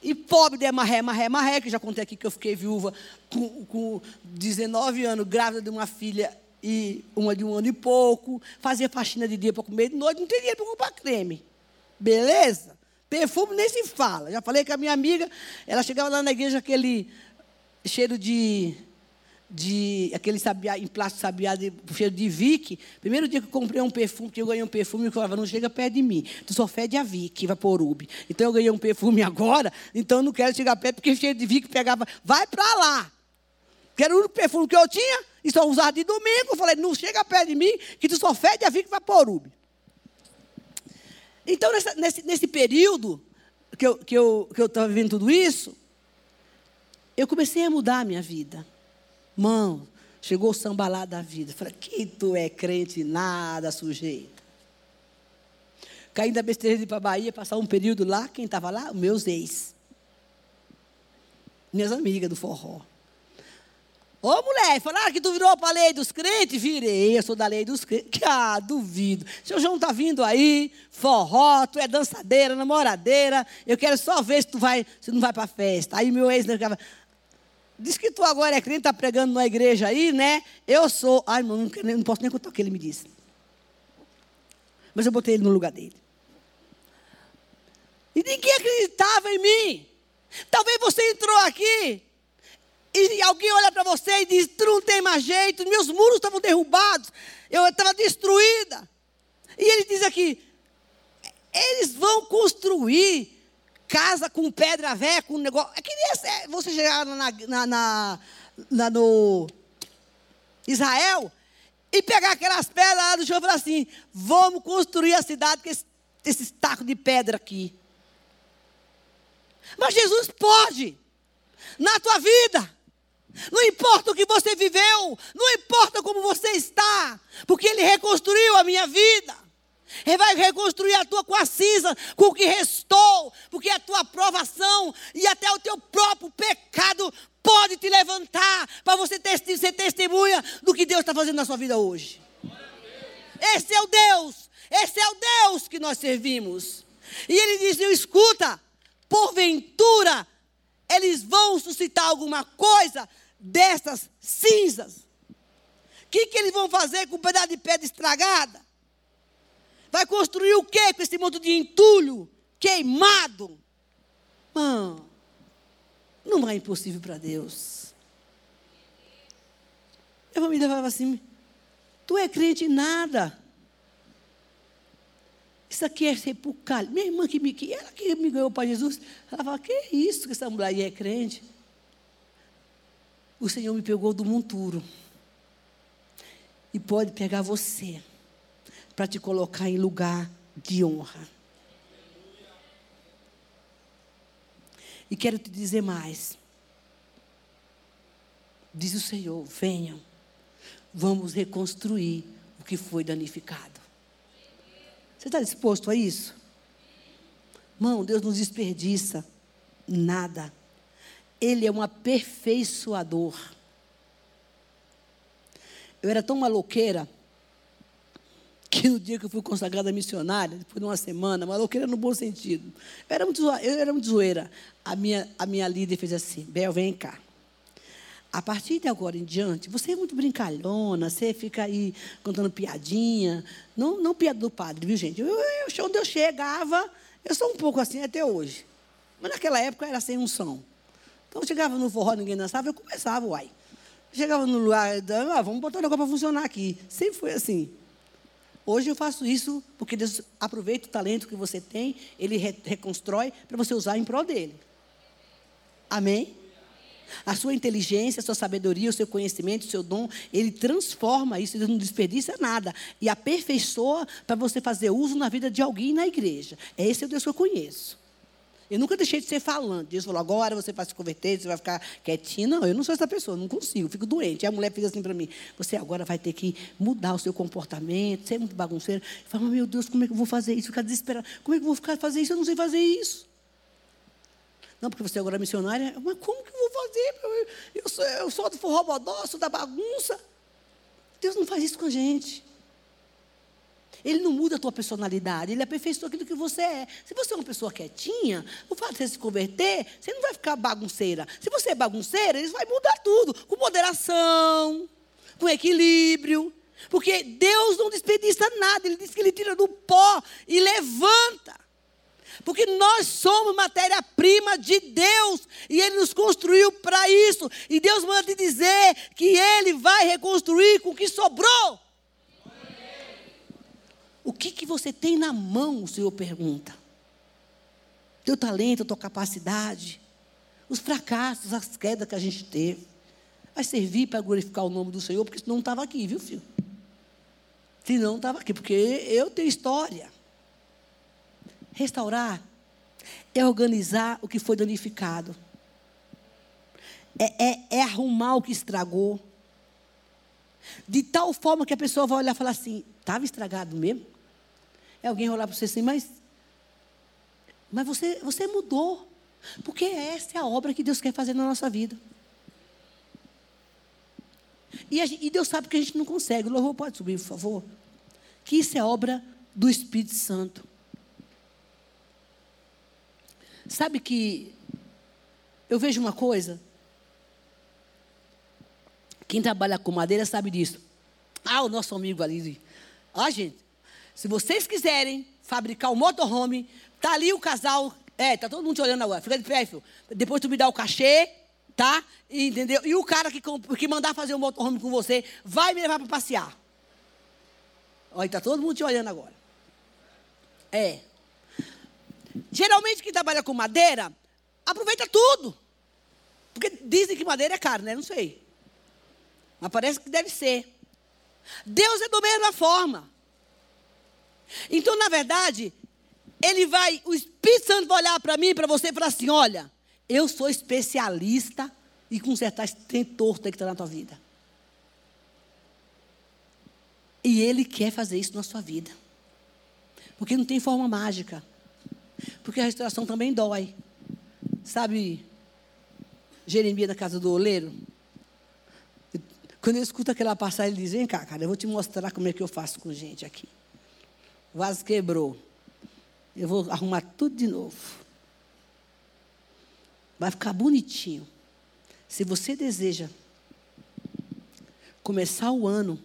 E pobre de marré, marré, marré, que já contei aqui que eu fiquei viúva com, com 19 anos, grávida de uma filha e uma de um ano e pouco, fazia faxina de dia para comer de noite, não tinha dinheiro para comprar creme. Beleza? Perfume nem se fala. Já falei com a minha amiga, ela chegava lá na igreja, aquele cheiro de. de aquele sabiá, em plástico sabiá, de, cheiro de Vick. Primeiro dia que eu comprei um perfume, que eu ganhei um perfume, eu falava, não chega perto de mim. Tu só fede a Vick, Vaporub. Então eu ganhei um perfume (laughs) agora, então eu não quero chegar perto, porque cheiro de Vick pegava. Vai para lá! Que era o único perfume que eu tinha, e só usava de domingo. Eu falei, não chega perto de mim, que tu só fede a Vick Vaporub. Então, nessa, nesse, nesse período que eu estava que eu, que eu vivendo tudo isso, eu comecei a mudar a minha vida. Mão, chegou o sambalá da vida. Falei, que tu é crente nada, sujeito. Caí da besteira de ir para a Bahia, passar um período lá. Quem estava lá? Meus ex. Minhas amigas do forró. Ô mulher, falaram que tu virou para a lei dos crentes? Virei, eu sou da lei dos crentes. (laughs) Ah, duvido. Seu João está vindo aí, forró, tu é dançadeira, namoradeira. Eu quero só ver se tu vai, se não vai para festa. Aí meu ex ficava, diz que tu agora é crente, está pregando na igreja aí, né? Eu sou. Ai, não, não, não posso nem contar o que ele me disse. Mas eu botei ele no lugar dele. E ninguém acreditava em mim. Talvez você entrou aqui e alguém olha para você e diz: Tu não tem mais jeito, meus muros estavam derrubados, eu estava destruída. E ele diz aqui: Eles vão construir casa com pedra velha, com negócio. É que nem você chegar na, na, na, na, no Israel e pegar aquelas pedras lá do chão e falar assim: Vamos construir a cidade com esse, esse taco de pedra aqui. Mas Jesus pode, na tua vida. Não importa o que você viveu, não importa como você está, porque Ele reconstruiu a minha vida. Ele vai reconstruir a tua com a cinza, com o que restou, porque a tua provação e até o teu próprio pecado pode te levantar para você ser testemunha do que Deus está fazendo na sua vida hoje. Esse é o Deus, esse é o Deus que nós servimos. E ele diz: escuta, porventura eles vão suscitar alguma coisa dessas cinzas. O que, que eles vão fazer com um pedaço de pedra estragada? Vai construir o que com esse monte de entulho queimado? Mano, não é impossível para Deus. Eu vou me levar assim, tu é crente em nada. Isso aqui é sepulcro. Minha irmã que me, que ela que me ganhou para Jesus, ela fala, que é isso que essa mulher aí é crente? o Senhor me pegou do monturo. E pode pegar você para te colocar em lugar de honra. E quero te dizer mais. Diz o Senhor: venham, vamos reconstruir o que foi danificado. Você está disposto a isso? Mão, Deus não desperdiça nada. Ele é um aperfeiçoador. eu era tão maloqueira que no dia que eu fui consagrada missionária, depois de uma semana, maloqueira no bom sentido, eu era muito, eu era muito zoeira. A minha, a minha líder fez assim: Bel, vem cá. A partir de agora em diante, você é muito brincalhona, você fica aí contando piadinha. Não, não piada do padre, viu, gente? Eu, eu, onde eu chegava, eu sou um pouco assim até hoje. Mas naquela época era sem unção. Então, eu chegava no forró, ninguém dançava, eu começava, uai. Chegava no lugar, ah, vamos botar o negócio para funcionar aqui. Sempre foi assim. Hoje eu faço isso porque Deus aproveita o talento que você tem, Ele re reconstrói para você usar em prol dele. Amém? A sua inteligência, a sua sabedoria, o seu conhecimento, o seu dom, ele transforma isso, ele não desperdiça nada. E aperfeiçoa para você fazer uso na vida de alguém na igreja. É esse o Deus que eu conheço. Eu nunca deixei de ser falando. Deus falou, agora você vai se converter, você vai ficar quietinho. Não, eu não sou essa pessoa, não consigo, fico doente. E a mulher fica assim para mim, você agora vai ter que mudar o seu comportamento, ser muito bagunceiro. Eu falo, meu Deus, como é que eu vou fazer isso? Ficar desesperado. Como é que eu vou ficar fazer isso? Eu não sei fazer isso. Não, porque você agora é missionária. Mas como que eu vou fazer? Eu, eu, sou, eu sou do forrobodó, sou da bagunça. Deus não faz isso com a gente. Ele não muda a tua personalidade, ele aperfeiçoa aquilo que você é. Se você é uma pessoa quietinha, o fato de você se converter, você não vai ficar bagunceira. Se você é bagunceira, ele vai mudar tudo, com moderação, com equilíbrio. Porque Deus não desperdiça nada, ele diz que ele tira do pó e levanta. Porque nós somos matéria-prima de Deus e Ele nos construiu para isso. E Deus manda te dizer que Ele vai reconstruir com o que sobrou. O que, que você tem na mão, o Senhor pergunta. Teu talento, tua capacidade, os fracassos, as quedas que a gente teve. Vai servir para glorificar o nome do Senhor, porque senão não estava aqui, viu, filho? Se não estava aqui, porque eu tenho história. Restaurar é organizar o que foi danificado. É, é, é arrumar o que estragou. De tal forma que a pessoa vai olhar e falar assim: estava estragado mesmo? É alguém olhar para você assim, mas, mas você, você mudou. Porque essa é a obra que Deus quer fazer na nossa vida. E, gente, e Deus sabe que a gente não consegue. O louvor pode subir, por favor. Que isso é obra do Espírito Santo. Sabe que eu vejo uma coisa. Quem trabalha com madeira sabe disso. Ah, o nosso amigo ali. Ah, gente, se vocês quiserem fabricar um motorhome, tá ali o casal. É, tá todo mundo te olhando agora. Fica de pé, filho. Depois tu me dá o cachê, tá? Entendeu? E o cara que, que mandar fazer um motorhome com você vai me levar para passear. Olha, tá todo mundo te olhando agora. É. Geralmente quem trabalha com madeira, aproveita tudo. Porque dizem que madeira é caro, né? Não sei. Mas parece que deve ser. Deus é da mesma forma. Então, na verdade, ele vai, o Espírito Santo vai olhar para mim para você e falar assim: olha, eu sou especialista em consertar esse trem torto que está na tua vida. E ele quer fazer isso na sua vida. Porque não tem forma mágica. Porque a restauração também dói. Sabe, Jeremias na casa do oleiro? Quando eu escuto aquela passagem, ele diz: Vem cá, cara, eu vou te mostrar como é que eu faço com gente aqui. O vaso quebrou. Eu vou arrumar tudo de novo. Vai ficar bonitinho. Se você deseja começar o ano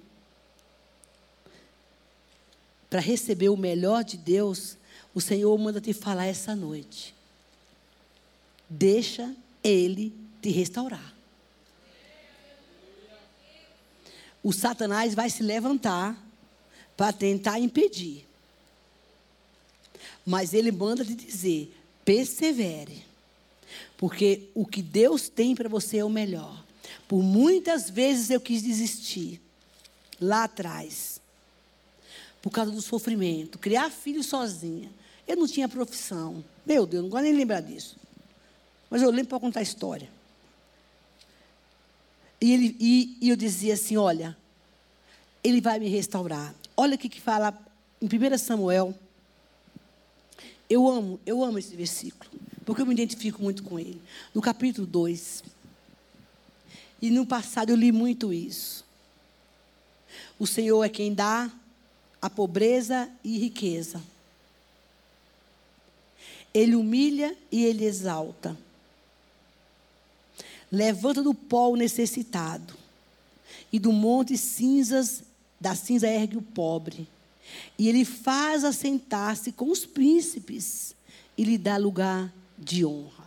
para receber o melhor de Deus, o Senhor manda te falar essa noite. Deixa Ele te restaurar. O Satanás vai se levantar para tentar impedir. Mas ele manda te dizer: persevere. Porque o que Deus tem para você é o melhor. Por muitas vezes eu quis desistir, lá atrás, por causa do sofrimento, criar filho sozinha. Eu não tinha profissão. Meu Deus, não gosto nem lembrar disso. Mas eu lembro para contar a história. E, ele, e, e, eu dizia assim: olha, ele vai me restaurar. Olha o que, que fala em 1 Samuel. Eu amo, eu amo esse versículo, porque eu me identifico muito com ele. No capítulo 2. E no passado eu li muito isso. O Senhor é quem dá a pobreza e riqueza. Ele humilha e ele exalta. Levanta do pó o necessitado, e do monte cinzas, da cinza ergue o pobre. E ele faz assentar-se com os príncipes e lhe dá lugar de honra.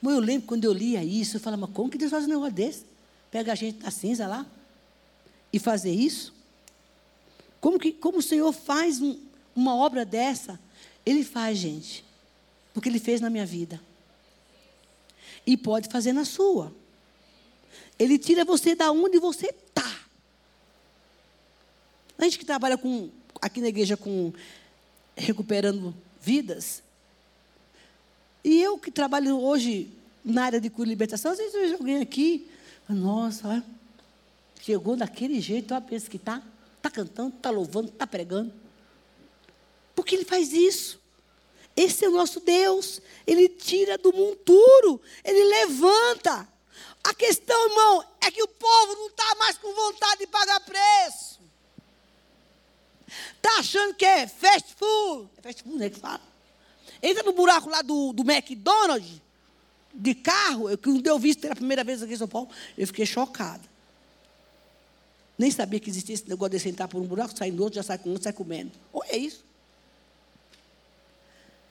Mas eu lembro quando eu lia isso, eu falava, mas como que Deus faz um negócio desse? Pega a gente da cinza lá e fazer isso? Como, que, como o Senhor faz um, uma obra dessa? Ele faz, gente, porque Ele fez na minha vida. E pode fazer na sua. Ele tira você da onde você está. A gente que trabalha com, aqui na igreja com recuperando vidas. E eu que trabalho hoje na área de cura e libertação, às vezes eu vejo alguém aqui, nossa, chegou daquele jeito, olha, pensa que está, está cantando, está louvando, está pregando. Porque ele faz isso. Esse é o nosso Deus. Ele tira do monturo, ele levanta. A questão, irmão, é que o povo não está mais com vontade de pagar preço. Está achando que é fast food. É fast food, né, que fala. Entra no buraco lá do, do McDonald's, de carro, eu, quando eu vi pela primeira vez aqui em São Paulo, eu fiquei chocada. Nem sabia que existia esse negócio de sentar por um buraco, sair do outro, já sai com outro, sai comendo. Olha isso.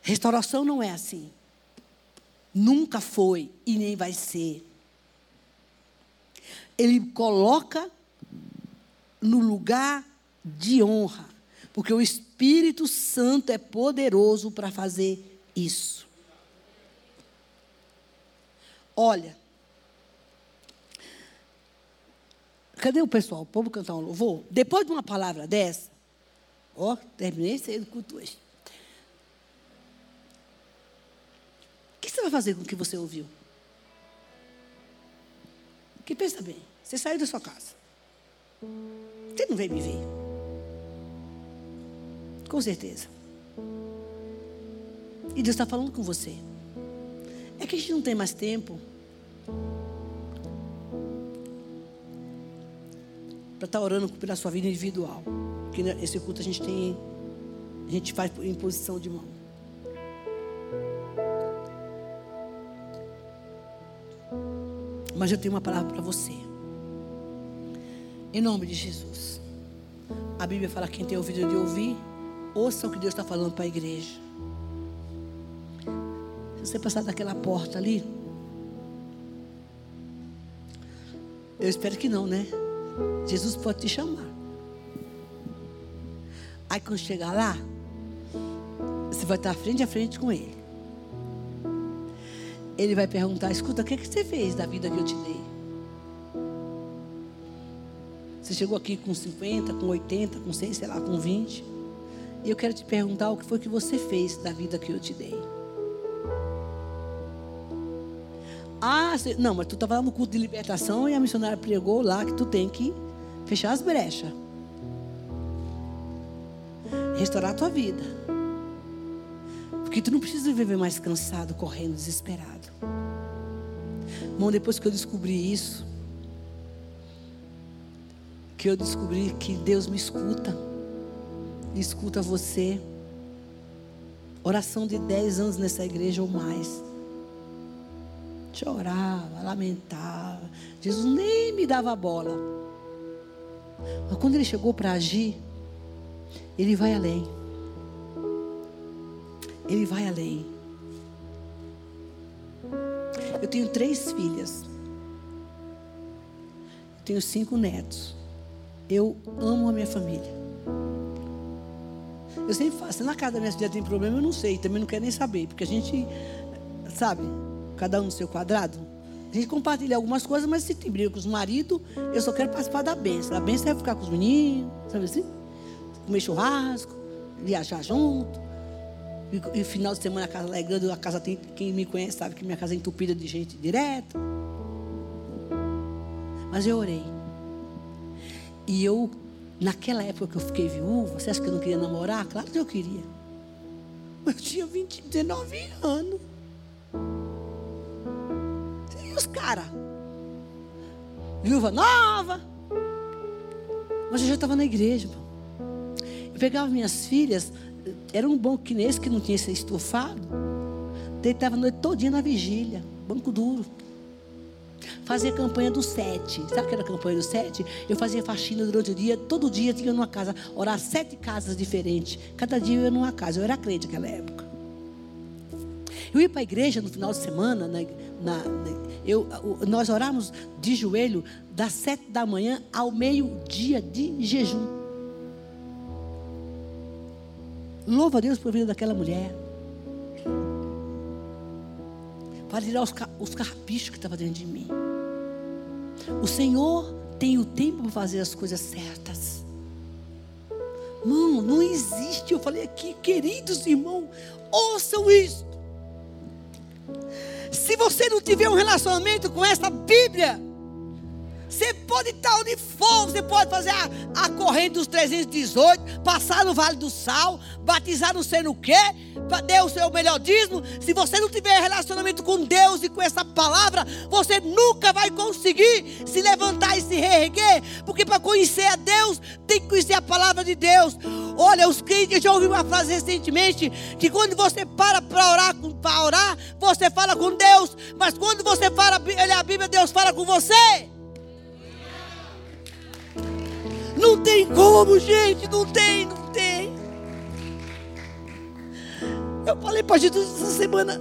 Restauração não é assim. Nunca foi e nem vai ser. Ele coloca no lugar de honra, porque o Espírito Santo é poderoso para fazer isso. Olha, cadê o pessoal? Povo cantar um louvor? Depois de uma palavra dessa, ó, terminei cedo culto hoje. O que você vai fazer com o que você ouviu? Que pensa bem, você saiu da sua casa. Você não veio me ver. Com certeza. E Deus está falando com você. É que a gente não tem mais tempo para estar tá orando pela sua vida individual. Porque esse culto a gente tem, a gente faz em posição de mão. Mas eu tenho uma palavra para você. Em nome de Jesus. A Bíblia fala: quem tem ouvido de ouvir, ouça o que Deus está falando para a igreja. Se você passar daquela porta ali, eu espero que não, né? Jesus pode te chamar. Aí quando chegar lá, você vai estar frente a frente com Ele. Ele vai perguntar: escuta, o que, que você fez da vida que eu te dei? Você chegou aqui com 50, com 80, com 100, sei lá, com 20. E eu quero te perguntar o que foi que você fez da vida que eu te dei. Ah, você, não, mas tu estava lá no culto de libertação e a missionária pregou lá que tu tem que fechar as brechas. Restaurar a tua vida. Porque tu não precisa viver mais cansado, correndo, desesperado. Irmão, depois que eu descobri isso, que eu descobri que Deus me escuta, escuta você. Oração de 10 anos nessa igreja ou mais. Chorava, lamentava. Jesus nem me dava bola. Mas quando ele chegou para agir, ele vai além. Ele vai além. Eu tenho três filhas. Tenho cinco netos. Eu amo a minha família. Eu sempre falo, se na casa da minha filha tem problema, eu não sei, também não quero nem saber, porque a gente, sabe, cada um no seu quadrado. A gente compartilha algumas coisas, mas se tem briga com os maridos, eu só quero participar da benção. A benção é ficar com os meninos, sabe assim? Comer churrasco, viajar junto. E, e final de semana a casa grande, a casa tem, quem me conhece sabe que minha casa é entupida de gente direto. Mas eu orei. E eu, naquela época que eu fiquei viúva, você acha que eu não queria namorar? Claro que eu queria. Mas eu tinha 20, 19 anos. E os caras? Viúva nova. Mas eu já estava na igreja. Eu pegava minhas filhas, era um banco nesse que não tinha esse estofado. Deitava a noite todinha na vigília, banco duro. Fazia campanha do sete. Sabe o que era a campanha do sete? Eu fazia faxina durante o dia, todo dia tinha numa casa, orar sete casas diferentes. Cada dia eu ia numa casa. Eu era crente naquela época. Eu ia para a igreja no final de semana, na, na, eu, nós orávamos de joelho das sete da manhã ao meio-dia de jejum. Louva a Deus por vida daquela mulher. Para tirar os, os carrapichos que estavam dentro de mim. O Senhor tem o tempo para fazer as coisas certas. Mano, não existe. Eu falei aqui, queridos irmãos, ouçam isso. Se você não tiver um relacionamento com essa Bíblia, você pode estar onde for, você pode fazer a, a corrente dos 318, passar no Vale do Sal, batizar não sei no quê, dar o seu melhor dízimo. Se você não tiver relacionamento com Deus e com essa palavra, você nunca vai conseguir se levantar e se reerguer, porque para conhecer a Deus, tem que conhecer a palavra de Deus. Olha, os crentes, já ouvi uma frase recentemente, que quando você para para orar, orar, você fala com Deus, mas quando você fala a Bíblia, Deus fala com você. Não tem como, gente, não tem, não tem. Eu falei para Jesus essa semana,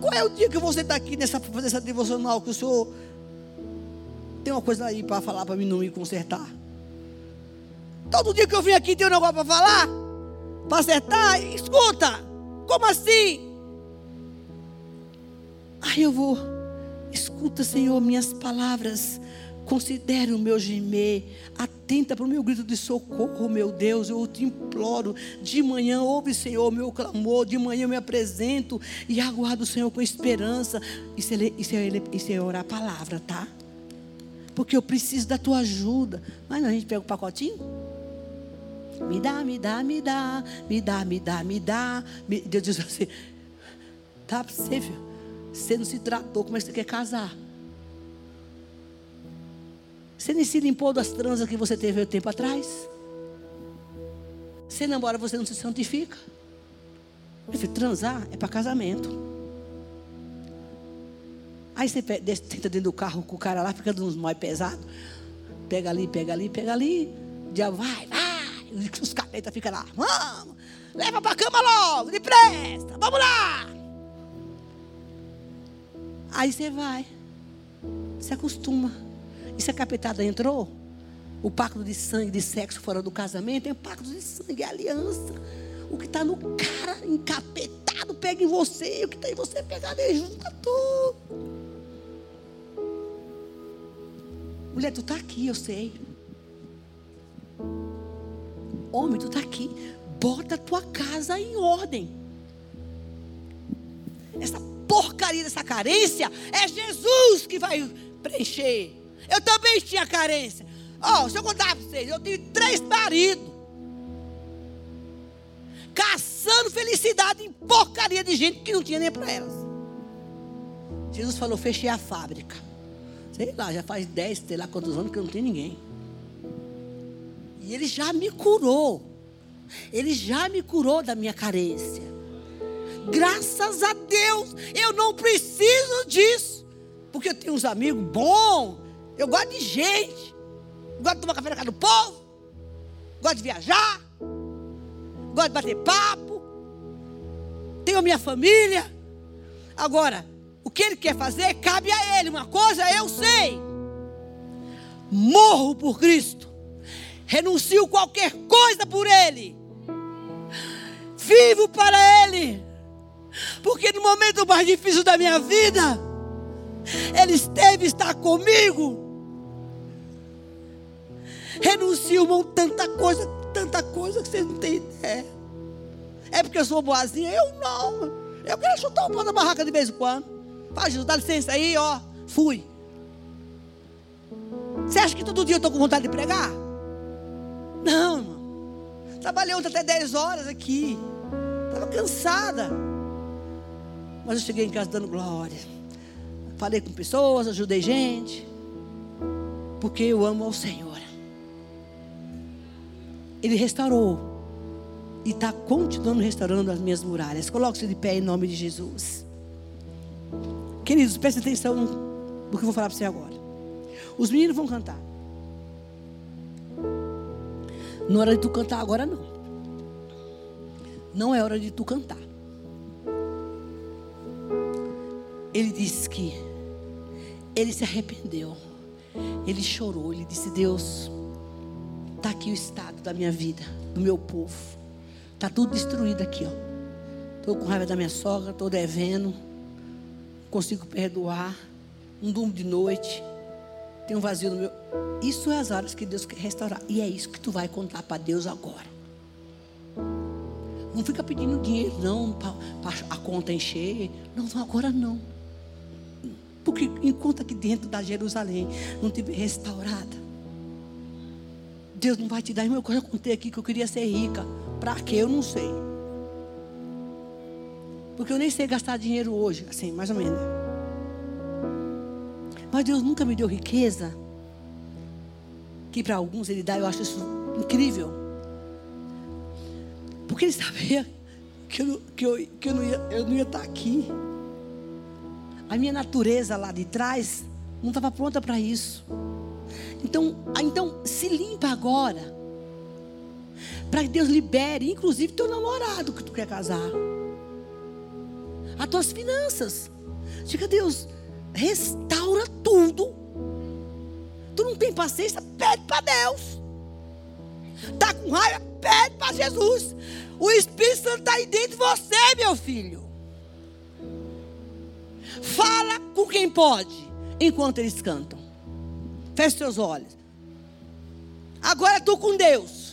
qual é o dia que você está aqui nessa fazer essa devocional que o senhor tem uma coisa aí para falar para mim não me consertar? Todo dia que eu vim aqui tem um negócio para falar, para acertar, escuta. Como assim? Aí eu vou, escuta, Senhor, minhas palavras Considere o meu gemer, atenta para o meu grito de socorro, meu Deus, eu te imploro. De manhã, ouve, Senhor, meu clamor. De manhã eu me apresento e aguardo o Senhor com esperança. Isso é, isso é, isso é orar a palavra, tá? Porque eu preciso da tua ajuda. Mas não, a gente pega o pacotinho. Me dá, me dá, me dá, me dá, me dá, me dá. Deus diz assim: tá, você, filho, você não se tratou, como é que você quer casar? Você nem se limpou das transas que você teve um tempo atrás? Você namora, você não se santifica? Filho, transar é para casamento. Aí você tenta dentro do carro com o cara lá, fica uns mais pesados. Pega ali, pega ali, pega ali. O diabo vai, vai. (laughs) Os capetas ficam lá. Vamos, leva para cama logo, depressa, vamos lá. Aí você vai, se acostuma. E se a capetada entrou, o pacto de sangue, de sexo fora do casamento, é pacto de sangue, é aliança. O que está no cara encapetado pega em você, o que está em você pega nele, junta tudo. Mulher, tu está aqui, eu sei. Homem, tu está aqui. Bota a tua casa em ordem. Essa porcaria dessa carência é Jesus que vai preencher. Eu também tinha carência. Ó, oh, se eu contar para vocês, eu tive três maridos. Caçando felicidade em porcaria de gente que não tinha nem para elas. Jesus falou: fechei a fábrica. Sei lá, já faz dez, sei lá quantos anos que não tem ninguém. E ele já me curou. Ele já me curou da minha carência. Graças a Deus, eu não preciso disso. Porque eu tenho uns amigos bons, eu gosto de gente. Gosto de tomar café na casa do povo. Gosto de viajar. Gosto de bater papo. Tenho minha família. Agora, o que ele quer fazer cabe a ele. Uma coisa eu sei. Morro por Cristo. Renuncio qualquer coisa por ele. Vivo para ele. Porque no momento mais difícil da minha vida, ele esteve estar comigo renuncio, mão, tanta coisa, tanta coisa que vocês não têm ideia. É porque eu sou boazinha? Eu não. Eu quero chutar o pão da barraca de vez em quando. Faz, Jesus, dá licença aí, ó. Fui. Você acha que todo dia eu estou com vontade de pregar? Não, irmão. Trabalhei ontem até 10 horas aqui. Estava cansada. Mas eu cheguei em casa dando glória. Falei com pessoas, ajudei gente. Porque eu amo ao Senhor. Ele restaurou. E está continuando restaurando as minhas muralhas. Coloque-se de pé em nome de Jesus. Queridos, preste atenção no que eu vou falar para você agora. Os meninos vão cantar. Não é hora de tu cantar agora, não. Não é hora de tu cantar. Ele disse que ele se arrependeu. Ele chorou. Ele disse: Deus, está aqui o estado da minha vida, do meu povo. Está tudo destruído aqui, ó. Estou com raiva da minha sogra, estou devendo. Consigo perdoar. Um domingo de noite. Tem um vazio no meu. Isso é as áreas que Deus quer restaurar. E é isso que tu vai contar para Deus agora. Não fica pedindo dinheiro, não, para a conta encher. Não, agora não. Porque enquanto aqui dentro da Jerusalém não estiver restaurada, Deus não vai te dar. Irmão, eu já contei aqui que eu queria ser rica. Para quê? Eu não sei. Porque eu nem sei gastar dinheiro hoje, assim, mais ou menos. Mas Deus nunca me deu riqueza. Que para alguns Ele dá, eu acho isso incrível. Porque Ele sabia que eu, que eu, que eu, não, ia, eu não ia estar aqui. A minha natureza lá de trás não estava pronta para isso. Então, então se limpa agora. Para que Deus libere, inclusive teu namorado que tu quer casar. As tuas finanças. Diga, Deus, restaura tudo. Tu não tem paciência, pede para Deus. Está com raiva, pede para Jesus. O Espírito Santo está aí dentro de você, meu filho. Fala com quem pode, enquanto eles cantam. Feche seus olhos. Agora tu com Deus.